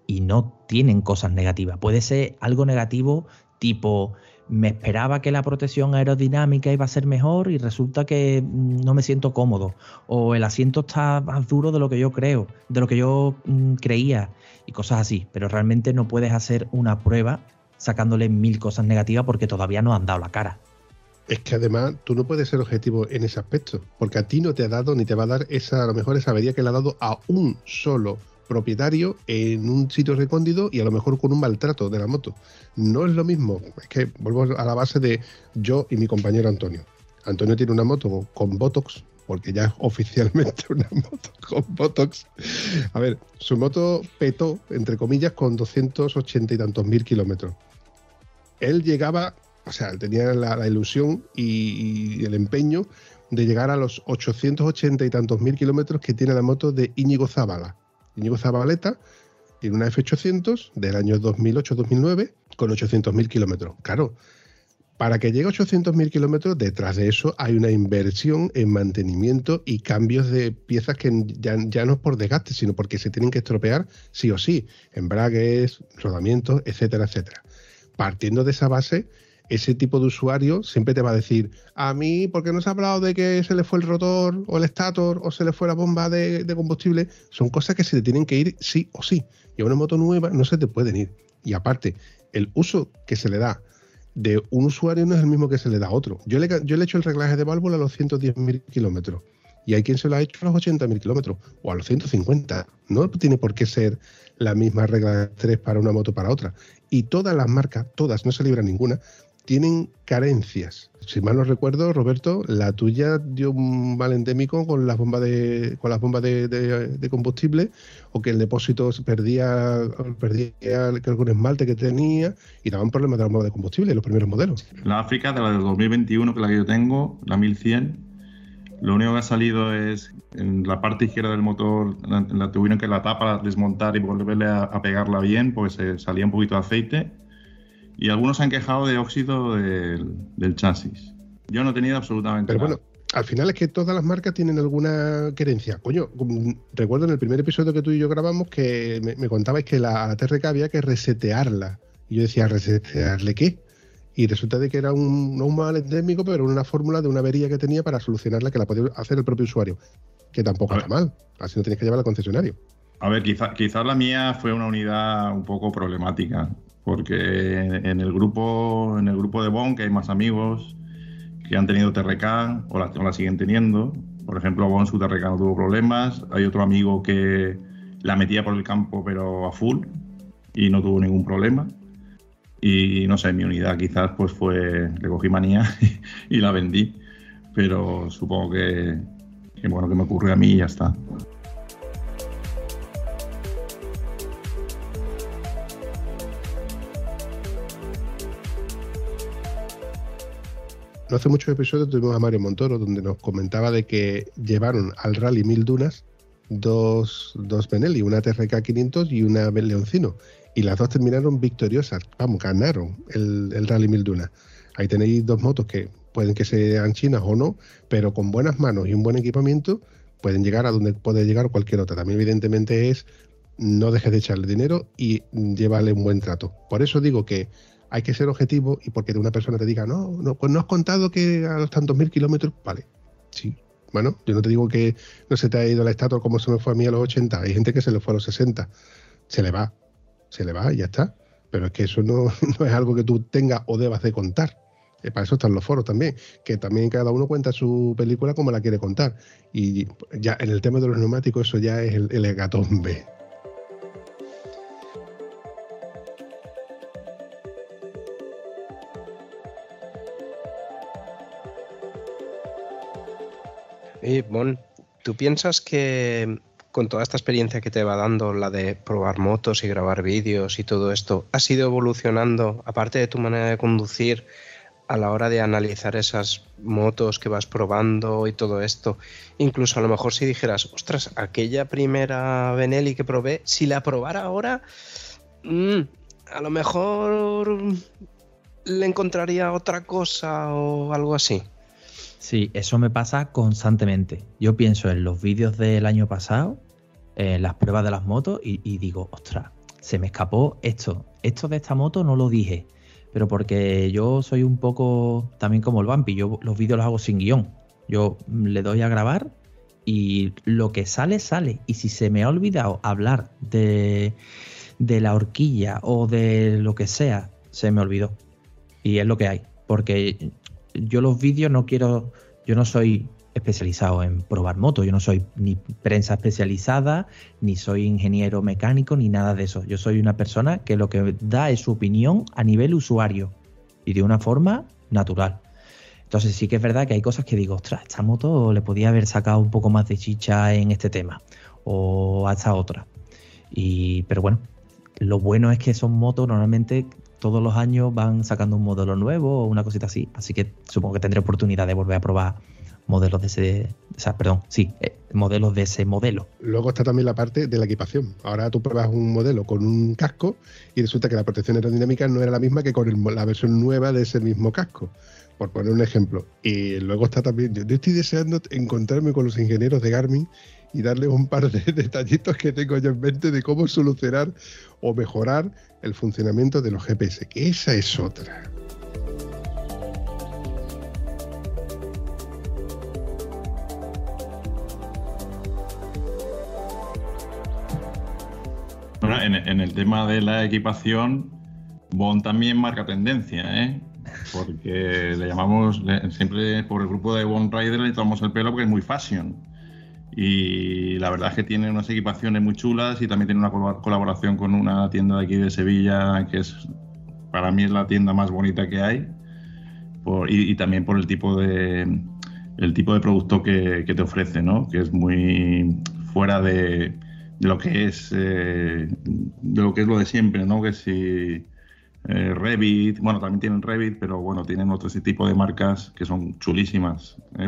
y no tienen cosas negativas. Puede ser algo negativo tipo me esperaba que la protección aerodinámica iba a ser mejor y resulta que mm, no me siento cómodo o el asiento está más duro de lo que yo creo, de lo que yo mm, creía y cosas así, pero realmente no puedes hacer una prueba sacándole mil cosas negativas porque todavía no han dado la cara. Es que además tú no puedes ser objetivo en ese aspecto, porque a ti no te ha dado ni te va a dar esa, a lo mejor esa avería que le ha dado a un solo propietario en un sitio recóndito y a lo mejor con un maltrato de la moto. No es lo mismo, es que vuelvo a la base de yo y mi compañero Antonio. Antonio tiene una moto con Botox, porque ya es oficialmente una moto con Botox. A ver, su moto petó, entre comillas, con 280 y tantos mil kilómetros. Él llegaba, o sea, tenía la, ilusión y, y, el empeño de llegar a los 880 y tantos mil kilómetros que tiene la moto de Íñigo Zabala. Íñigo Zabaleta tiene una F800 del año 2008-2009 con 800.000 kilómetros. Claro, para que llegue a 800.000 kilómetros, detrás de eso hay una inversión en mantenimiento y cambios de piezas que ya, ya, no es por desgaste, sino porque se tienen que estropear sí o sí, embragues, rodamientos, etcétera, etcétera. Partiendo de esa base, ese tipo de usuario siempre te va a decir, a mí, ¿por qué no se ha hablado de que se le fue el rotor o el estator o se le fue la bomba de, combustible? Son cosas que se te tienen que ir sí o sí. Y a una moto nueva no se te pueden ir. Y aparte, el uso que se le da de un usuario no es el mismo que se le da a otro. Yo le, he hecho el reglaje de válvula a los 110.000 kilómetros y hay quien se lo ha hecho a los 80.000 kilómetros o a los 150. No tiene por qué ser la misma regla de tres para una moto para otra. Y todas las marcas, todas, no se libra ninguna, tienen carencias. Si mal no recuerdo, Roberto, la tuya dio un mal endémico con las bombas de con las bombas de, combustible o que el depósito perdía perdía algún esmalte que tenía y daban problemas de la bomba de combustible los primeros modelos. La África de la del 2021, que es la que yo tengo, la 1100, lo único que ha salido es en la parte izquierda del motor, la, tuvieron que la tapa desmontar y volverle a, a pegarla bien, pues salía un poquito de aceite y algunos han quejado de óxido del, chasis. Yo no he tenido absolutamente Pero bueno, al final es que todas las marcas tienen alguna querencia. Coño, recuerdo en el primer episodio que tú y yo grabamos que me, contabais que la, la, TRK había que resetearla. Y yo decía, ¿resetearle qué? Y resulta de que era un, no un mal endémico, pero una fórmula de una avería que tenía para solucionarla que la podía hacer el propio usuario. Que tampoco está mal. Así no tienes que llevar al concesionario. A ver, quizás quizá la mía fue una unidad un poco problemática porque en el grupo, en el grupo de Bon, que hay más amigos que han tenido TRK o la, siguen teniendo. Por ejemplo, Bon su TRK no tuvo problemas. Hay otro amigo que la metía por el campo pero a full y no tuvo ningún problema. Y no sé, mi unidad quizás pues fue, le cogí manía y, la vendí. Pero supongo que, bueno, que me ocurrió a mí y ya está. Hace muchos episodios tuvimos a Mario Montoro donde nos comentaba de que llevaron al Rally Mil Dunas dos, dos Benelli, una TRK 500 y una Leoncino. Y las dos terminaron victoriosas. Vamos, ganaron el, el Rally Mil Dunas. Ahí tenéis dos motos que pueden que sean chinas o no, pero con buenas manos y un buen equipamiento pueden llegar a donde puede llegar cualquier otra. También evidentemente es no dejes de echarle dinero y llévale un buen trato. Por eso digo que hay que ser objetivo y porque una persona te diga, no, no, pues no has contado que a los tantos mil kilómetros, vale, sí. Bueno, yo no te digo que no se te ha ido la estatua como se me fue a mí a los 80, hay gente que se le fue a los 60, se le va, se le va y ya está. Pero es que eso no, no es algo que tú tengas o debas de contar. Eh, para eso están los foros también, que también cada uno cuenta su película como la quiere contar. Y ya en el tema de los neumáticos, eso ya es el, el hecatombe. Y Bon, ¿tú piensas que con toda esta experiencia que te va dando, la de probar motos y grabar vídeos y todo esto, has ido evolucionando, aparte de tu manera de conducir, a la hora de analizar esas motos que vas probando y todo esto? Incluso a lo mejor si dijeras, ostras, aquella primera Benelli que probé, si la probara ahora, mm, a lo mejor le encontraría otra cosa o algo así. Sí, eso me pasa constantemente. Yo pienso en los vídeos del año pasado, en las pruebas de las motos, y, digo, ostras, se me escapó esto. Esto de esta moto no lo dije. Pero porque yo soy un poco también como el Vampi, yo los vídeos los hago sin guion. Yo le doy a grabar y lo que sale, sale. Y si se me ha olvidado hablar de, de la horquilla o de lo que sea, se me olvidó. Y es lo que hay. Porque yo los vídeos no quiero, yo no soy especializado en probar motos, yo no soy ni prensa especializada, ni soy ingeniero mecánico, ni nada de eso. Yo soy una persona que lo que da es su opinión a nivel usuario y de una forma natural. Entonces sí que es verdad que hay cosas que digo, ostras, esta moto le podía haber sacado un poco más de chicha en este tema o a esta otra. Y, pero bueno, lo bueno es que son motos normalmente todos los años van sacando un modelo nuevo o una cosita así. Así que supongo que tendré oportunidad de volver a probar modelos de ese, o sea, perdón, sí, eh, modelos de ese modelo. Luego está también la parte de la equipación. Ahora tú pruebas un modelo con un casco y resulta que la protección aerodinámica no era la misma que con la versión nueva de ese mismo casco, por poner un ejemplo. Y luego está también, yo estoy deseando encontrarme con los ingenieros de Garmin y darles un par de detallitos que tengo yo en mente de cómo solucionar o mejorar el funcionamiento de los GPS, que esa es otra. Bueno, en, en, el tema de la equipación, Bond también marca tendencia, ¿eh? Porque le llamamos, siempre por el grupo de Bond Rider le tomamos el pelo porque es muy fashion. Y la verdad es que tiene unas equipaciones muy chulas y también tiene una colaboración con una tienda de aquí de Sevilla que es, para mí es la tienda más bonita que hay. Por, y, también por el tipo de, el tipo de producto que, que te ofrece, ¿no? Que es muy fuera de, lo que es eh, de lo que es lo de siempre, ¿no? Que si eh, Revit, bueno, también tienen Revit, pero bueno, tienen otro tipo de marcas que son chulísimas, ¿eh?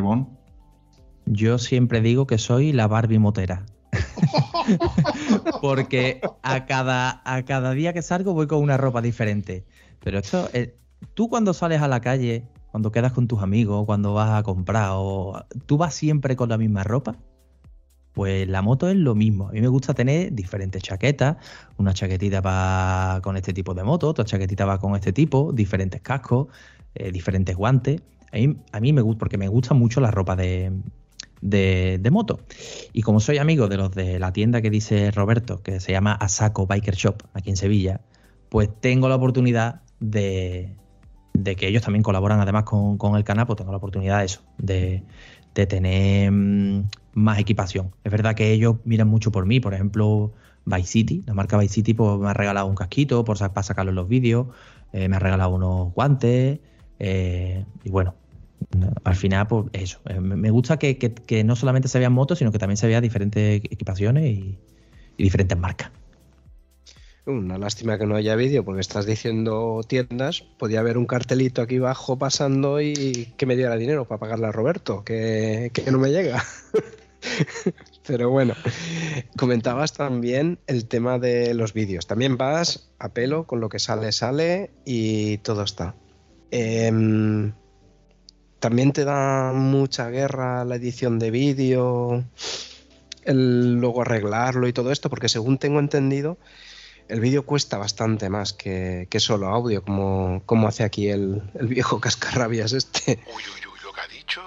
Yo siempre digo que soy la Barbie motera. Porque a cada, a cada día que salgo voy con una ropa diferente. Pero esto, eh, tú cuando sales a la calle, cuando quedas con tus amigos, cuando vas a comprar, o tú vas siempre con la misma ropa. Pues la moto es lo mismo. A mí me gusta tener diferentes chaquetas. Una chaquetita va con este tipo de moto, otra chaquetita va con este tipo, diferentes cascos, eh, diferentes guantes. A mí, a mí me gusta, porque me gusta mucho la ropa de, de, moto. Y como soy amigo de los de la tienda que dice Roberto, que se llama Asaco Biker Shop, aquí en Sevilla, pues tengo la oportunidad de, de que ellos también colaboran además con, el canal, pues tengo la oportunidad de eso, de, tener mmm, más equipación. Es verdad que ellos miran mucho por mí, por ejemplo, Vice City, la marca Vice City pues, me ha regalado un casquito por, para sacarlo en los vídeos, eh, me ha regalado unos guantes, eh, y bueno, al final, pues eso. Eh, me gusta que, no solamente se vean motos, sino que también se vean diferentes equipaciones y, diferentes marcas. Una lástima que no haya vídeo, porque estás diciendo tiendas. Podía haber un cartelito aquí abajo pasando y que me diera dinero para pagarle a Roberto, que, no me llega. Pero bueno, comentabas también el tema de los vídeos. También vas a pelo, con lo que sale, sale y todo está. Eh, también te da mucha guerra la edición de vídeo. el luego arreglarlo y todo esto, porque según tengo entendido, el vídeo cuesta bastante más que, que solo audio, como, como hace aquí el, el viejo cascarrabias este. Uy, uy, uy, lo que ha dicho.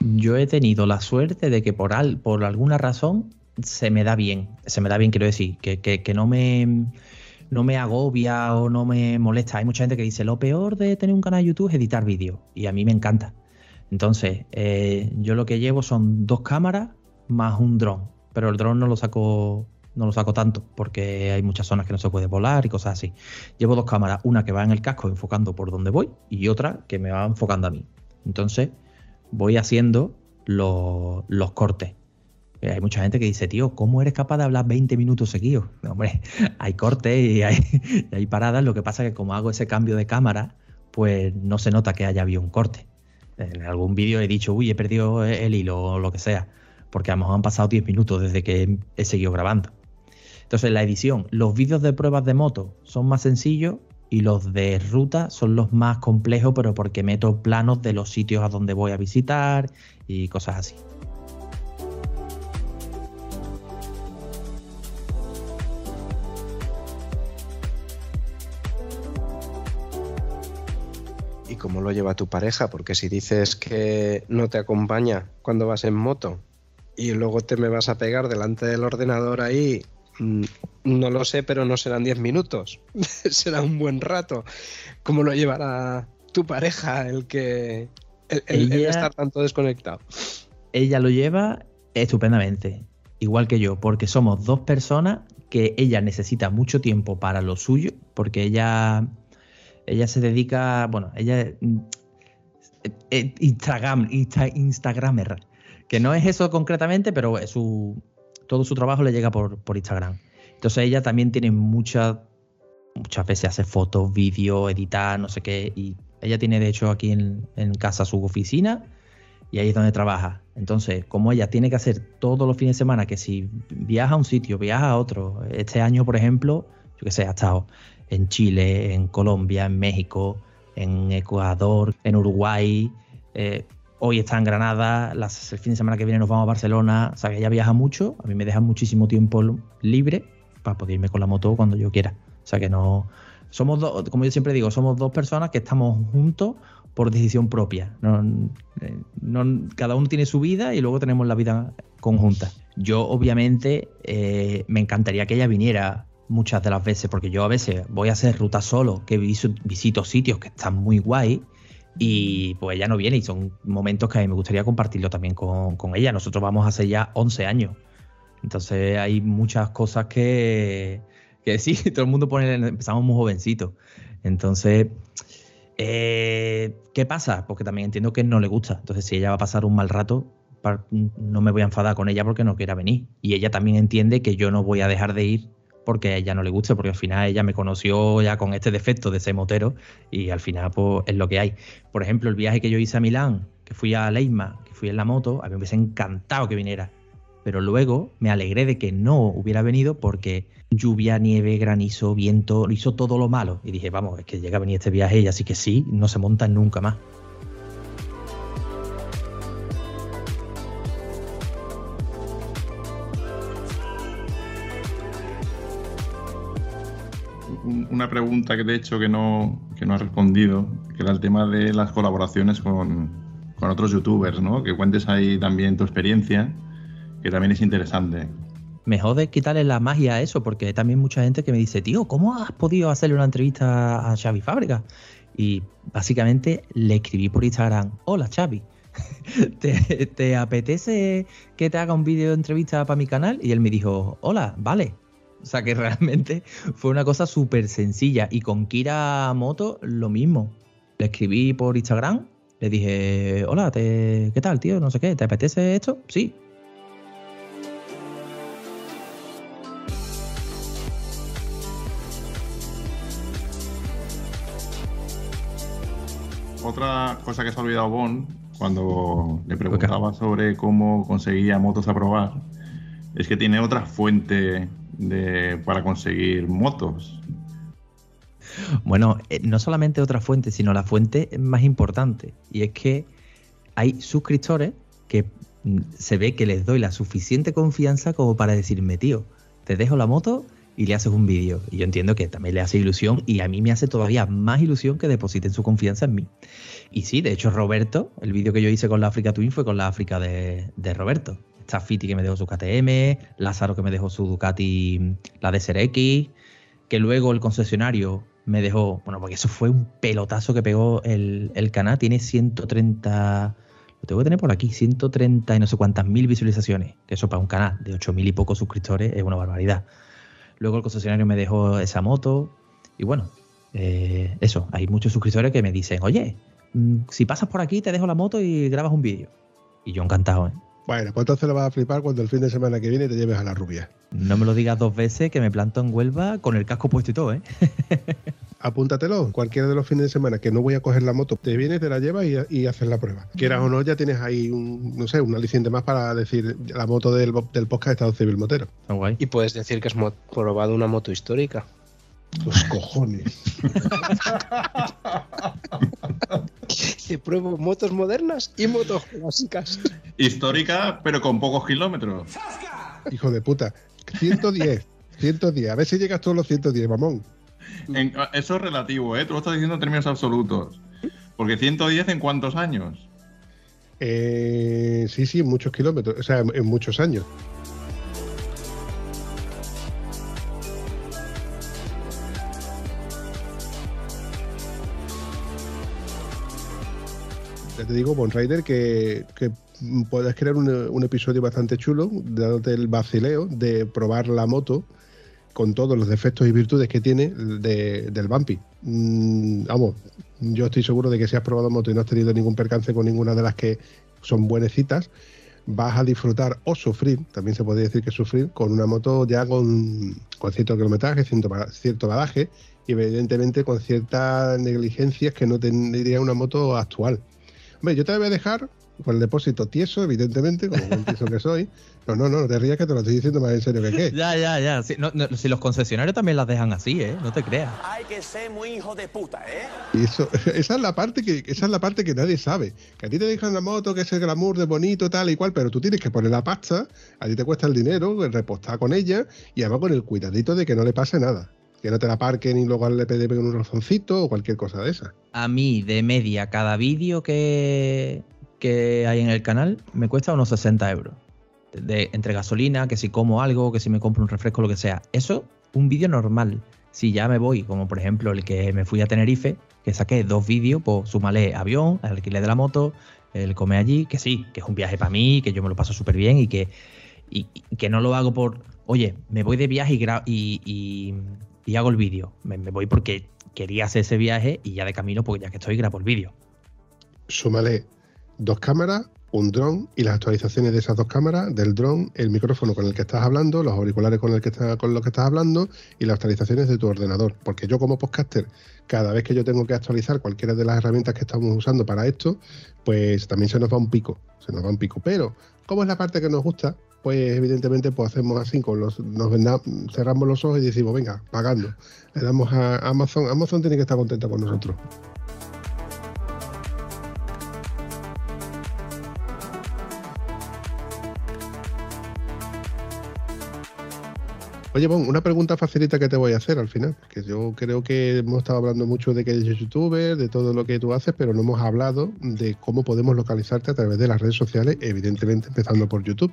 Yo he tenido la suerte de que por, al, por alguna razón se me da bien. Se me da bien, quiero decir, que, que, que no me no me agobia o no me molesta. Hay mucha gente que dice, lo peor de tener un canal de YouTube es editar vídeos. Y a mí me encanta. Entonces, eh, yo lo que llevo son dos cámaras más un dron. Pero el dron no lo saco no lo saco tanto porque hay muchas zonas que no se puede volar y cosas así. Llevo dos cámaras, una que va en el casco enfocando por donde voy y otra que me va enfocando a mí. Entonces voy haciendo los, los cortes. Eh, Hay mucha gente que dice, tío, ¿cómo eres capaz de hablar 20 minutos seguidos? Hombre, hay cortes hay, y hay paradas. Lo que pasa es que como hago ese cambio de cámara, pues no se nota que haya habido un corte. En algún vídeo he dicho, uy, he perdido el hilo o lo que sea, porque a lo mejor han pasado 10 minutos desde que he seguido grabando. Entonces, la edición, los vídeos de pruebas de moto son más sencillos y los de ruta son los más complejos, pero porque meto planos de los sitios a donde voy a visitar y cosas así. Cómo lo lleva tu pareja? Porque si dices que no te acompaña cuando vas en moto y luego te me vas a pegar delante del ordenador ahí, mm, no lo sé, pero no serán 10 minutos, será un buen rato. ¿Cómo lo llevará tu pareja el que el, el- el Ella- estar tanto desconectado? ella lo lleva estupendamente, igual que yo, porque somos dos personas que ella necesita mucho tiempo para lo suyo, porque ella, ella se dedica, bueno, ella es mm, eh, Instagram, Insta- Instagramer, que no es eso concretamente, pero su, todo su trabajo le llega por, por Instagram. Entonces ella también tiene muchas, muchas veces hace fotos, vídeos, editar, no sé qué, y ella tiene de hecho aquí en, en casa su oficina y ahí es donde trabaja. Entonces, como ella tiene que hacer todos los fines de semana, que si viaja a un sitio, viaja a otro, este año, por ejemplo, yo que sé, ha estado en Chile, en Colombia, en México, en Ecuador, en Uruguay, eh, hoy está en Granada, el fin de semana que viene nos vamos a Barcelona, o sea que ella viaja mucho, a mí me deja muchísimo tiempo libre para poder irme con la moto cuando yo quiera. O sea que no... Somos dos, como yo siempre digo, somos dos personas que estamos juntos por decisión propia. No, eh, no- cada uno tiene su vida y luego tenemos la vida conjunta. Yo, obviamente, eh, me encantaría que ella viniera muchas de las veces, porque yo a veces voy a hacer rutas solo, que visito sitios que están muy guay. Y pues ella no viene y son momentos que me gustaría compartirlo también con, con ella. Nosotros vamos a hacer ya 11 años. Entonces hay muchas cosas que, que sí, todo el mundo pone, empezamos muy jovencitos. Entonces, eh, ¿qué pasa? Porque también entiendo que no le gusta. Entonces, si ella va a pasar un mal rato, no me voy a enfadar con ella porque no quiera venir. Y ella también entiende que yo no voy a dejar de ir porque a ella no le guste, porque al final ella me conoció ya con este defecto de ser motero y al final pues es lo que hay. Por ejemplo, el viaje que yo hice a Milán, que fui a Leima, que fui en la moto, a mí me hubiese encantado que viniera. Pero luego me alegré de que no hubiera venido porque lluvia, nieve, granizo, viento, hizo todo lo malo. Y dije, vamos, es que llega a venir este viaje y así que sí, no se monta nunca más. Una pregunta que de hecho que no, que no has respondido, que era el tema de las colaboraciones con, con otros youtubers, ¿no? Que cuentes ahí también tu experiencia, que también es interesante. Me jode quitarle la magia a eso, porque también mucha gente que me dice, tío, ¿cómo has podido hacerle una entrevista a Xavi Fábrica? Y básicamente le escribí por Instagram, hola Xavi, ¿te, te apetece que te haga un vídeo de entrevista para mi canal? Y él me dijo, hola, vale. O sea que realmente fue una cosa súper sencilla. Y con Kira Moto lo mismo. Le escribí por Instagram, le dije, hola, te, ¿qué tal, tío? No sé qué, ¿te apetece esto? Sí, Otra cosa que se ha olvidado Bon cuando le preguntaba sobre cómo conseguía motos a probar es que tiene otra fuente de, para conseguir motos. Bueno, eh, no solamente otra fuente, sino la fuente más importante. Y es que hay suscriptores que mm, se ve que les doy la suficiente confianza como para decirme, tío, te dejo la moto y le haces un vídeo. Y yo entiendo que también le hace ilusión y a mí me hace todavía más ilusión que depositen su confianza en mí. Y sí, de hecho, Roberto, el vídeo que yo hice con la África Twin fue con la África de, de Roberto. Está Fiti que me dejó su KTM, Lázaro que me dejó su Ducati, la DSR-X, que luego el concesionario me dejó, bueno, porque eso fue un pelotazo que pegó el, el canal, tiene 130, lo tengo que tener por aquí, 130 y no sé cuántas mil visualizaciones, que eso para un canal de 8 mil y pocos suscriptores es una barbaridad. Luego el concesionario me dejó esa moto y bueno, eh, eso, hay muchos suscriptores que me dicen, oye, mm, si pasas por aquí te dejo la moto y grabas un vídeo. Y yo encantado, ¿eh? Bueno, pues entonces lo vas a flipar cuando el fin de semana que viene te lleves a la rubia. No me lo digas dos veces que me planto en Huelva con el casco puesto y todo, ¿eh? Apúntatelo, cualquiera de los fines de semana que no voy a coger la moto, te vienes, te la llevas y, y haces la prueba. Quieras o no, ya tienes ahí un, no sé, un aliciente más para decir la moto del, del podcast Estado Civil Motero. Está guay. Y puedes decir que has probado una moto histórica. Los cojones. Que pruebo motos modernas y motos clásicas. Histórica, pero con pocos kilómetros. Hijo de puta. 110. 110. A ver si llegas todos los 110, mamón. En- eso es relativo, ¿eh? Tú lo estás diciendo en términos absolutos. Porque 110 en cuántos años? Eh, sí, sí, en muchos kilómetros. O sea, en, en muchos años. Te digo, Bon Rider, que, que puedes crear un, episodio bastante chulo, dándote el vacileo de probar la moto con todos los defectos y virtudes que tiene de- del Bumpy. Mm, vamos, yo estoy seguro de que si has probado moto y no has tenido ningún percance con ninguna de las que son buenecitas, vas a disfrutar o sufrir, también se podría decir que sufrir, con una moto ya con, con cierto kilometraje, cierto, cierto badaje y evidentemente con ciertas negligencias que no tendría una moto actual. Hombre, yo te voy a dejar con el depósito tieso, evidentemente, como buen tieso que soy. No, no, no, no te rías que te lo estoy diciendo más en serio que qué. Ya, ya, ya. Sí, no, no, si los concesionarios también las dejan así, ¿eh? No te creas. Hay que ser muy hijo de puta, ¿eh? Y eso, esa es la parte que, esa es la parte que nadie sabe. Que a ti te dejan la moto, que es el glamour de bonito, tal y cual, pero tú tienes que poner la pasta, a ti te cuesta el dinero, el repostar con ella, y además con el cuidadito de que no le pase nada. Que no te la parquen y luego le peguen un razoncito o cualquier cosa de esa. A mí, de media, cada vídeo que, que hay en el canal me cuesta unos 60 euros. De- entre gasolina, que si como algo, que si me compro un refresco, lo que sea. Eso, un vídeo normal. Si ya me voy, como por ejemplo el que me fui a Tenerife, que saqué dos vídeos, pues súmale avión, alquiler de la moto, el comer allí, que sí, que es un viaje para mí, que yo me lo paso súper bien y que, y, que no lo hago por, oye, me voy de viaje y, y, y- y hago el vídeo. Me, voy porque quería hacer ese viaje y ya de camino, porque ya que estoy, grabo el vídeo. Súmale dos cámaras, un dron y las actualizaciones de esas dos cámaras, del dron, el micrófono con el que estás hablando, los auriculares con, el que está, con los que estás hablando y las actualizaciones de tu ordenador. Porque yo como podcaster, cada vez que yo tengo que actualizar cualquiera de las herramientas que estamos usando para esto, pues también se nos va un pico, se nos va un pico. Pero como es la parte que nos gusta, pues evidentemente pues hacemos así, con los, nos cerramos los ojos y decimos, venga, pagando. Le damos a Amazon, Amazon tiene que estar contenta con nosotros. Oye, Bon, una pregunta facilita que te voy a hacer al final, porque yo creo que hemos estado hablando mucho de que eres youtuber, de todo lo que tú haces, pero no hemos hablado de cómo podemos localizarte a través de las redes sociales, evidentemente empezando por YouTube.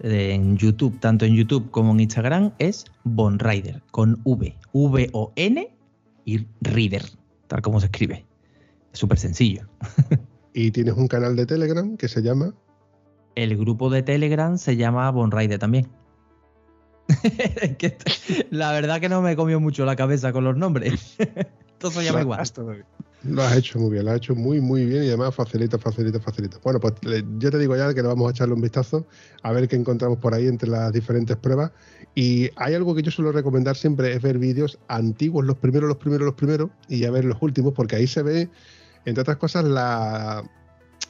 En YouTube, tanto en YouTube como en Instagram, es Bonrider, con V. V-O-N y Reader, tal como se escribe. Es súper sencillo. Y tienes un canal de Telegram que se llama El grupo de Telegram se llama Bonrider también. La verdad que no me comió mucho la cabeza con los nombres. Todo se llama igual. Lo has hecho muy bien, lo has hecho muy, muy bien y además facilita, facilita, facilita. Bueno, pues yo te digo ya que le vamos a echarle un vistazo a ver qué encontramos por ahí entre las diferentes pruebas. Y hay algo que yo suelo recomendar siempre, es ver vídeos antiguos, los primeros, los primeros, los primeros, y ya ver los últimos, porque ahí se ve, entre otras cosas, la,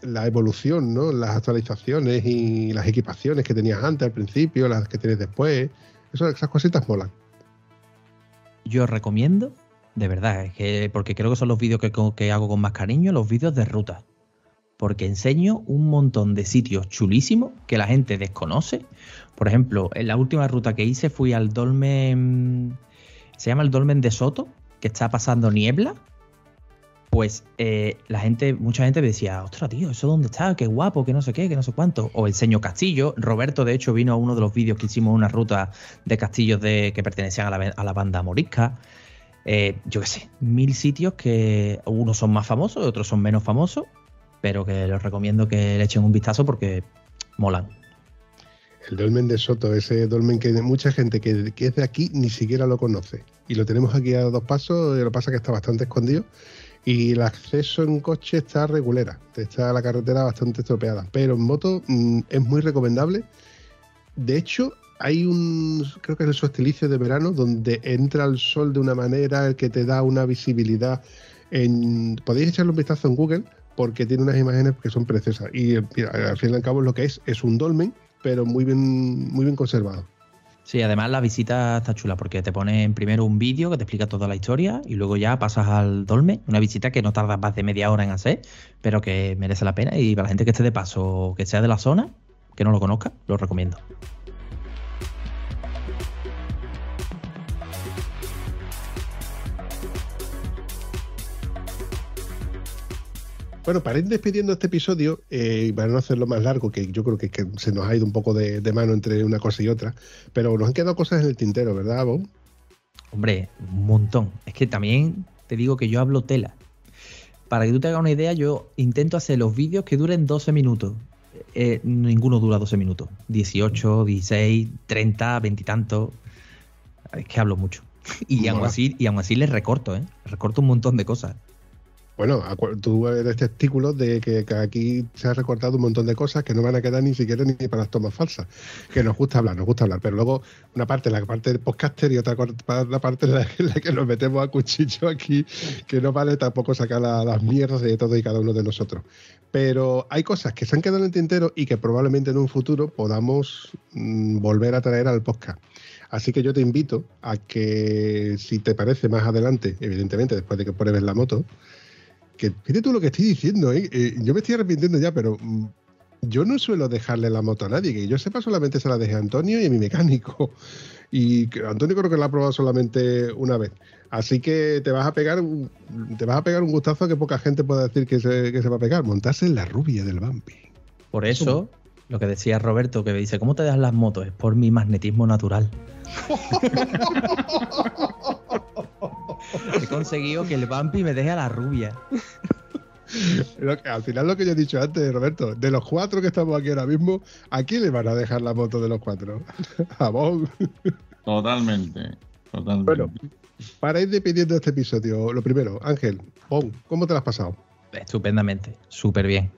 la evolución, ¿no? Las actualizaciones y las equipaciones que tenías antes al principio, las que tienes después. Esas cositas molan. Yo recomiendo, de verdad, es que porque creo que son los vídeos que, hago con más cariño, los vídeos de ruta. porque enseño un montón de sitios chulísimos que la gente desconoce. Por ejemplo, en la última ruta que hice fui al dolmen, se llama el dolmen de Soto, que está pasando niebla. Pues eh, la gente, mucha gente me decía, ostras, tío, ¿eso dónde está? Qué guapo, que no sé qué, que no sé cuánto. O enseño castillo. Roberto, de hecho, vino a uno de los vídeos que hicimos una ruta de castillos de, que pertenecían a la, a la banda morisca. Eh, yo qué sé, mil sitios que unos son más famosos, otros son menos famosos, pero que les recomiendo que le echen un vistazo porque molan. El dolmen de Soto, ese dolmen que mucha gente que, que, es de aquí ni siquiera lo conoce. Y lo tenemos aquí a dos pasos, lo que pasa es que está bastante escondido. Y el acceso en coche está regulera, está la carretera bastante estropeada. Pero en moto mmm, es muy recomendable. De hecho, hay un, creo que es el solsticio de verano, donde entra el sol de una manera que te da una visibilidad. Podéis echarle un vistazo en Google porque tiene unas imágenes que son preciosas. Y mira, al fin y al cabo lo que es es un dolmen, pero muy bien, muy bien conservado. Sí, además la visita está chula porque te ponen primero un vídeo que te explica toda la historia y luego ya pasas al dolmen, una visita que no tarda más de media hora en hacer, pero que merece la pena y para la gente que esté de paso, que sea de la zona, que no lo conozca, lo recomiendo. Bueno, para ir despidiendo este episodio, eh, y para no hacerlo más largo, que yo creo que, que se nos ha ido un poco de, de, mano entre una cosa y otra, pero nos han quedado cosas en el tintero, ¿verdad, Bob? Hombre, un montón. Es que también te digo que yo hablo tela. Para que tú te hagas una idea, yo intento hacer los vídeos que duren 12 minutos. Eh, ninguno dura 12 minutos. 18, 16, 30, 20 y tantos. Es que hablo mucho. Y aún, así, y aún así les recorto, ¿eh? Recorto un montón de cosas. Bueno, tú eres testículo de que, aquí se ha recortado un montón de cosas que no van a quedar ni siquiera ni para las tomas falsas. Que nos gusta hablar, nos gusta hablar. Pero luego, una parte, la parte del podcaster y otra parte en la, que nos metemos a cuchillo aquí, que no vale tampoco sacar la, las mierdas de todo y cada uno de nosotros. Pero hay cosas que se han quedado en el tintero y que probablemente en un futuro podamos mmm, volver a traer al podcast. Así que yo te invito a que, si te parece más adelante, evidentemente después de que pruebes la moto, que fíjate tú lo que estoy diciendo, ¿eh? Eh, yo me estoy arrepintiendo ya, pero mm, yo no suelo dejarle la moto a nadie, que yo sepa solamente se la dejé a Antonio y a mi mecánico. Y Antonio creo que la ha probado solamente una vez. Así que te vas a pegar un, te vas a pegar un gustazo que poca gente pueda decir que se, que se va a pegar, montarse en la rubia del Bambi. Por eso, lo que decía Roberto, que me dice, ¿cómo te das las motos? Es por mi magnetismo natural. He conseguido que el vampi me deje a la rubia. Al final lo que yo he dicho antes, Roberto, de los cuatro que estamos aquí ahora mismo, ¿a quién le van a dejar la moto de los cuatro? A vos. Totalmente, totalmente. Bueno, para ir despidiendo este episodio, lo primero, Ángel, Bon, ¿cómo te lo has pasado? Estupendamente, súper bien.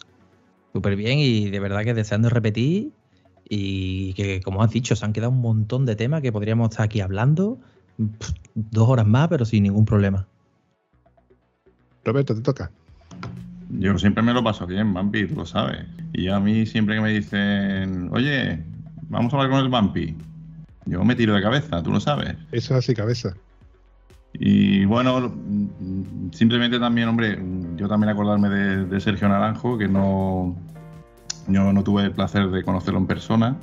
Súper bien y de verdad que deseando repetir y que, como has dicho, se han quedado un montón de temas que podríamos estar aquí hablando dos horas más, pero sin ningún problema. Roberto, te toca. Yo siempre me lo paso bien, Bampi, tú lo sabes. Y a mí siempre que me dicen, oye, vamos a hablar con el Bampi, yo me tiro de cabeza, tú lo sabes. Eso es así, cabeza. Y bueno, simplemente también, hombre, yo también acordarme de, de Sergio Naranjo, que no, yo no tuve el placer de conocerlo en persona,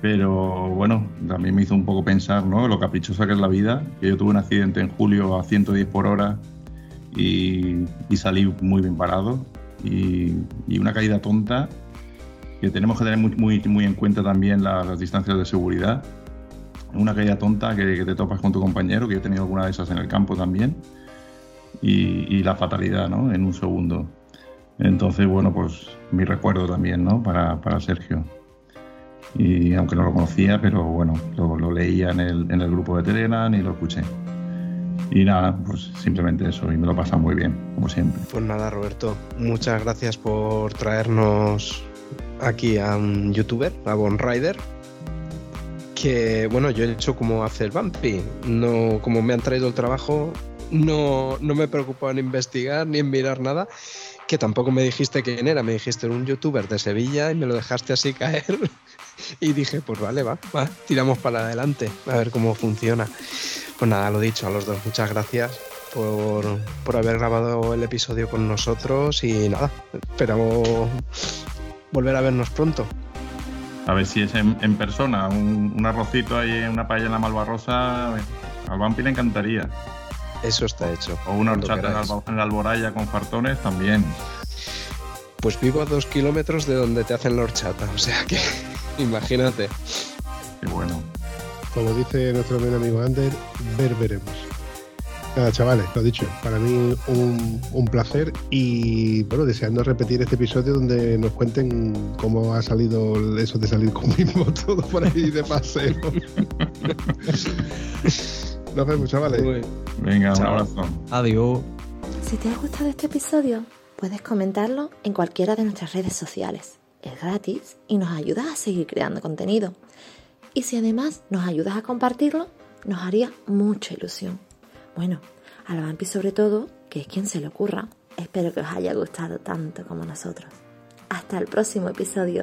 pero bueno, también me hizo un poco pensar ¿no? lo caprichosa que es la vida, que yo tuve un accidente en julio a 110 por hora y, y salí muy bien parado y, una caída tonta que tenemos que tener muy, muy, muy en cuenta también las, distancias de seguridad. Una caída tonta que, que, te topas con tu compañero, que yo he tenido alguna de esas en el campo también, y, y la fatalidad ¿no? en un segundo. Entonces, bueno, pues mi recuerdo también ¿no? para, para Sergio y aunque no lo conocía, pero bueno, lo, lo leía en el, en el, grupo de Telegram y lo escuché. Y nada, pues simplemente eso, y me lo pasa muy bien, como siempre. Pues nada, Roberto, muchas gracias por traernos aquí a un youtuber, a Bon Rider, que bueno, yo he hecho como hace el Bumpy, no, como me han traído el trabajo, no, no me he preocupado en investigar ni en mirar nada, que tampoco me dijiste quién era, me dijiste un youtuber de Sevilla y me lo dejaste así caer. y dije, pues vale, va, va, tiramos para adelante, a ver cómo funciona. Pues nada, lo dicho, a los dos, muchas gracias. por, por haber grabado el episodio con nosotros y nada, esperamos volver a vernos pronto. A ver si es en, en persona, un, un arrocito ahí, una paella en la Malvarrosa, al vampi le encantaría. Eso está hecho. O una horchata en en la alboraya con fartones también. Pues vivo a dos kilómetros de donde te hacen la horchata, o sea que imagínate. Qué bueno. Como dice nuestro buen amigo Ander, ver veremos. Nada, chavales, lo dicho, para mí un, un placer y bueno, deseando repetir este episodio donde nos cuenten cómo ha salido eso de salir con mi moto por ahí de paseo. Nos vemos, chavales. Venga, un abrazo. Adiós. Si te ha gustado este episodio, puedes comentarlo en cualquiera de nuestras redes sociales. Es gratis y nos ayudas a seguir creando contenido. Y si además nos ayudas a compartirlo, nos haría mucha ilusión. Bueno, al vampi sobre todo, que es quien se le ocurra. Espero que os haya gustado tanto como nosotros. Hasta el próximo episodio.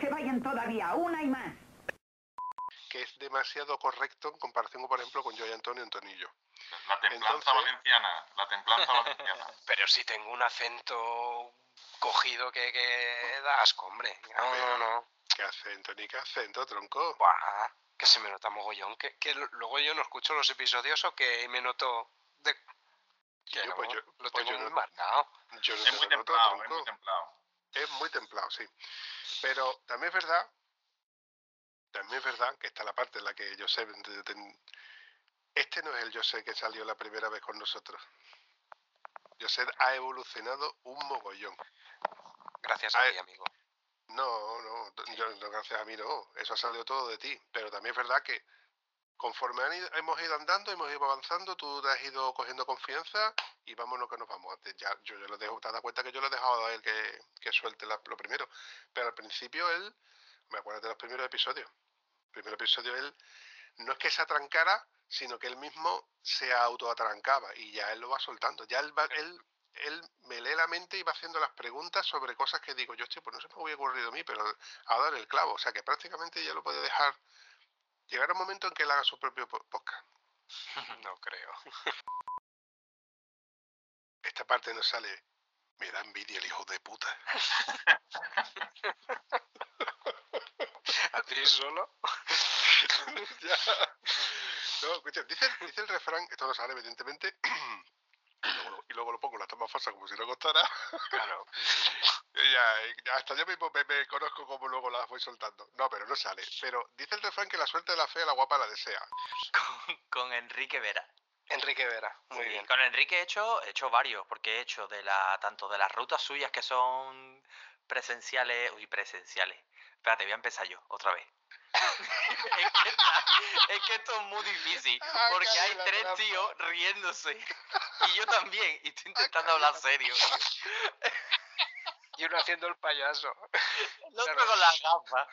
Se vayan todavía, una y más. Que es demasiado correcto en comparación, por ejemplo, con yo y Antonio Antonillo. La templanza Entonces- valenciana, la templanza valenciana. Pero si tengo un acento cogido que, que da asco, hombre. No, no, no. ¿Qué acento ni qué acento, tronco? Buah, que se me nota mogollón. Que, que luego yo no escucho los episodios o que me noto de... Que Yo, no, pues yo- lo pues tengo yo muy no- marcado. Yo no Es muy templado, es muy templado. Es muy templado, sí. Pero también es verdad, también es verdad que está la parte en la que de- de- Este no es el Josep que salió la primera vez con nosotros. Josep ha evolucionado un mogollón. Gracias A ti, amigo. No, no, yo, no, gracias a mí no. Eso ha salido todo de ti. Pero también es verdad que conforme han ido- hemos ido andando, hemos ido avanzando, tú te has ido cogiendo confianza y vámonos que nos vamos. Yo, yo lo dejo, te das cuenta que yo lo he dejado a él que, que suelte lo primero. Pero al principio él, me acuerdo de los primeros episodios. El primer episodio él no es que se atrancara, sino que él mismo se autoatrancaba y ya él lo va soltando. Ya él va, él, él me lee la mente y va haciendo las preguntas sobre cosas que digo yo, hostia, pues no se me había ocurrido a mí, pero dado en el clavo. O sea que prácticamente ya lo puede dejar. Llegará un momento en que él haga su propio po- podcast. No creo. Esta parte no sale. Me da envidia el hijo de puta. ¿A ti solo? Ya. No, escucha, dice, dice el refrán, esto no sale evidentemente, luego, lo- pongo en la toma falsa como si no costara. Claro. Y ya, hasta yo mismo me, me conozco como luego las voy soltando. No, pero no sale. Pero dice el refrán que la suerte de la fe a la guapa la desea. con, con Enrique Vera. Enrique Vera. Muy Sí, bien. Con Enrique he hecho, he hecho varios, porque he hecho de la, tanto de las rutas suyas que son presenciales, uy, presenciales. Espérate, voy a empezar yo, otra vez. es, que es que esto es muy difícil, porque hay tres tíos riéndose. Y yo también, y estoy intentando hablar serio. Y uno haciendo el payaso. El otro Claro. con las gafas.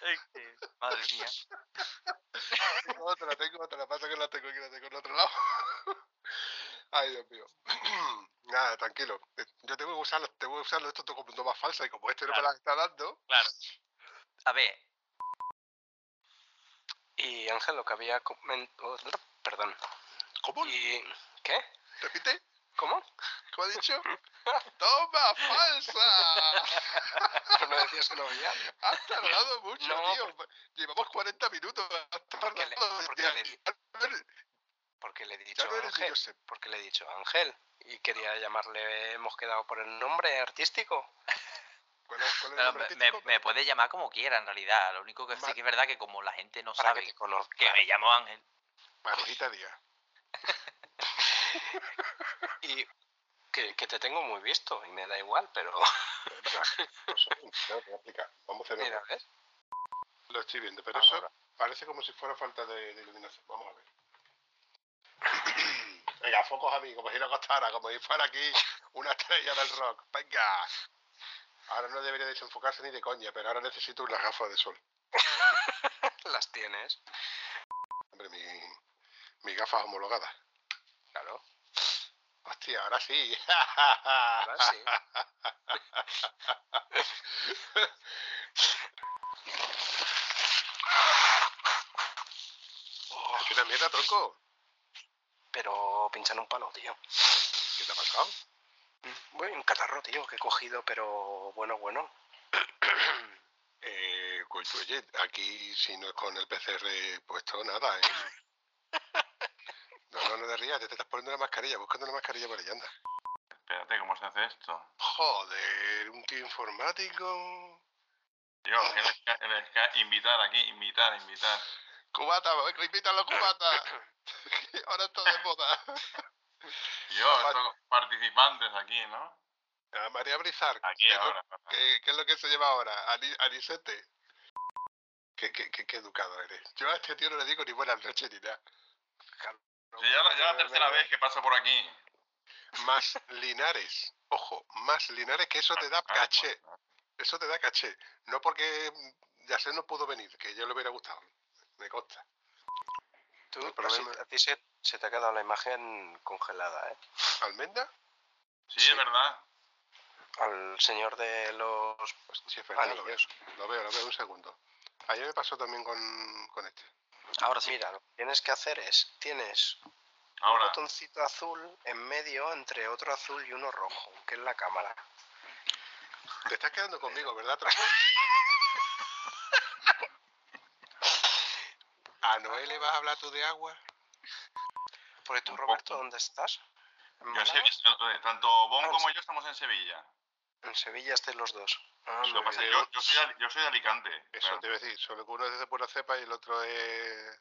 Es que, madre mía. Tengo otra, tengo otra, pasa que la tengo aquí, la tengo en otro lado. Ay, Dios mío. Nada, tranquilo. Eh, Yo tengo que usarlo, tengo que usarlo esto todo como toma falsa y como este no me la está dando, Claro. A ver, Y Ángel, lo que había comentado... Perdón. ¿cómo? ¿Y qué? ¿Repite? ¿Cómo? ¿Cómo ha dicho? ¡Toma falsa! Pero no decías que no había. Has tardado mucho, No, tío. Llevamos 40 minutos. Has Porque le- tardado. porque Ya- le Porque le di dicho no Ángel. Porque le he dicho Ángel. Y quería llamarle, hemos quedado por el nombre artístico. ¿Cuál es, cuál es el Pero nombre me, me, puede llamar como quiera, en realidad. Lo único que sí Ma- que es verdad que como la gente no Para sabe que te que me llamo Ángel. Marujita Díaz. Y que, que te tengo muy visto y me da igual, pero. Lo estoy viendo, pero Ahora. eso parece como si fuera falta de, de iluminación. Vamos a ver. Venga, focos a mí, como si no costara, como si fuera aquí una estrella del rock. Venga. Ahora no debería desenfocarse ni de coña, pero ahora necesito unas gafas de sol. Las tienes. Hombre, mi, mis gafas homologadas. Claro. Hostia, ahora sí. Ahora sí. Oh, Es una mierda, tronco. pero pinchan un palo, tío. ¿Qué te ha pasado? Bueno, un catarro, tío, que he cogido, pero bueno, bueno. Eh, pues, oye, aquí si no es con el PCR puesto, nada, ¿eh? No, no, no te rías, te estás poniendo la mascarilla, buscando la mascarilla por ahí, anda. Espérate, ¿cómo se hace esto? Joder, un tío informático. Que el el Sky- invitar aquí, invitar, invitar. Cubata, invítalo, cubata. Ahora está de moda. Yo, estos participantes aquí, ¿no? A María Brizar. Aquí ¿qué, es lo- ahora. qué- qué es lo que se lleva ahora? Ani- Anisete. Qué, qué, qué, qué educado eres. Yo a este tío no le digo ni buenas noches ni nada. Sí, ya, la- ya la tercera vez que paso por aquí. Más Linares. Ojo, más Linares que eso te da caché. Eso te da caché. No porque ya sé no pudo venir, que yo le hubiera gustado. Me consta. Tú, problema- a ti se, se te ha quedado la imagen congelada, ¿eh? ¿Almenda? Sí, es verdad. Al señor de los... Pues sí, es verdad, lo veo. Anillos. Lo veo, lo veo, un segundo. Ayer me pasó también con, con este. Ahora sí. Mira, lo que tienes que hacer es, tienes un Ahora, botoncito azul en medio entre otro azul y uno rojo, que es la cámara. Te estás quedando conmigo, ¿verdad, Tronco? ¿A Noé le vas a hablar tú de agua? Porque tú, Un Roberto. ¿dónde estás? ¿En yo sé, tanto Bon Ah, como yo estamos en Sevilla. En Sevilla estáis los dos. Ah, pasa yo, yo soy de, Ali- yo soy de Alicante. Eso claro. te iba a decir, solo que uno es de pura cepa y el otro es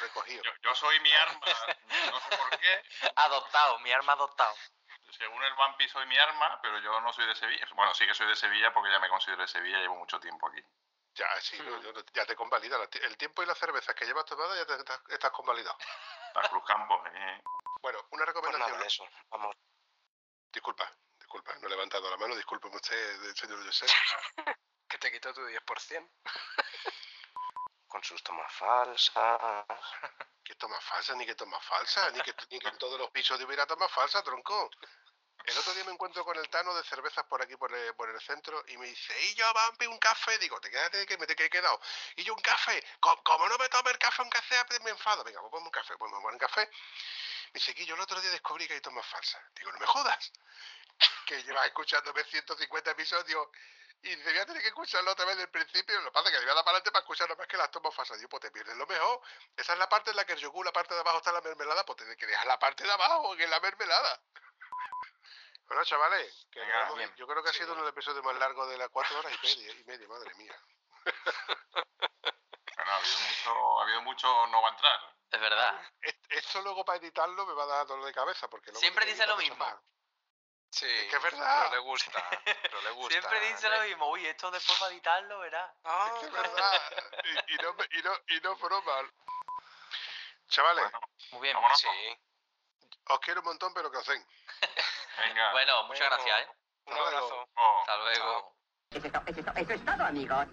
recogido. Yo, yo soy mi arma, no sé por qué. Adoptado, mi arma adoptado. Según el vampi soy mi arma, pero yo no soy de Sevilla. Bueno, sí que soy de Sevilla porque ya me considero de Sevilla, llevo mucho tiempo aquí. Ya, sí, no, yo no- ya te convalida. El tiempo y las cervezas que llevas tomadas ya te estás, estás convalidado. La Cruz Campos, eh. Bueno, una Pues recomendación. nada, eso. Vamos. Disculpa, disculpa, no he levantado la mano, discúlpeme usted, señor Josep. Que te quito tu 10%. Con sus tomas falsas. ¿Qué toma falsa? Ni que toma falsa, ni que, ni que en todos los pisos hubiera toma falsa, tronco. El otro día me encuentro con el Tano de cervezas por aquí, por el, por el centro, y me dice, y yo, vampi, un café. Digo, te quédate que me te que he quedado. Y yo, un café. Co- Como no me tome el café, sea, pues me enfado. Venga, pues ponme un café. Pues me pongo un café. Me dice, que yo el otro día descubrí que hay tomas falsas. Digo, no me jodas. Que llevas escuchándome 150 episodios y dice, voy a tener que escucharlo otra vez del principio. Lo que pasa es que le voy a dar para adelante para escuchar más que las tomas falsas. Digo, pues te pierdes lo mejor. Esa es la parte en la que el yogur, la parte de abajo está la mermelada, pues tienes que dejar la parte de abajo, que es la mermelada. Bueno, chavales, que vemos. bien. yo creo que ha sido uno de los episodios más largos de las cuatro horas y media, y media madre mía. Bueno, ha habido mucho, ha habido mucho no va a entrar. Es verdad. Es- Esto luego para editarlo me va a dar dolor de cabeza. porque luego Siempre dice lo mismo. más. Sí. Es que es verdad. Pero le gusta. Pero le gusta. Siempre dice lo mismo. Uy, esto después para editarlo, ¿verdad? Ah, Es que es verdad. Y, y no, me- y, no, y no broma. Chavales, Bueno, Muy bien. Vámonos. Sí. os quiero un montón, pero que den. venga. Bueno, muchas Bueno. gracias, ¿eh? Un abrazo. Oh. Hasta luego. Es, eso es todo, amigos.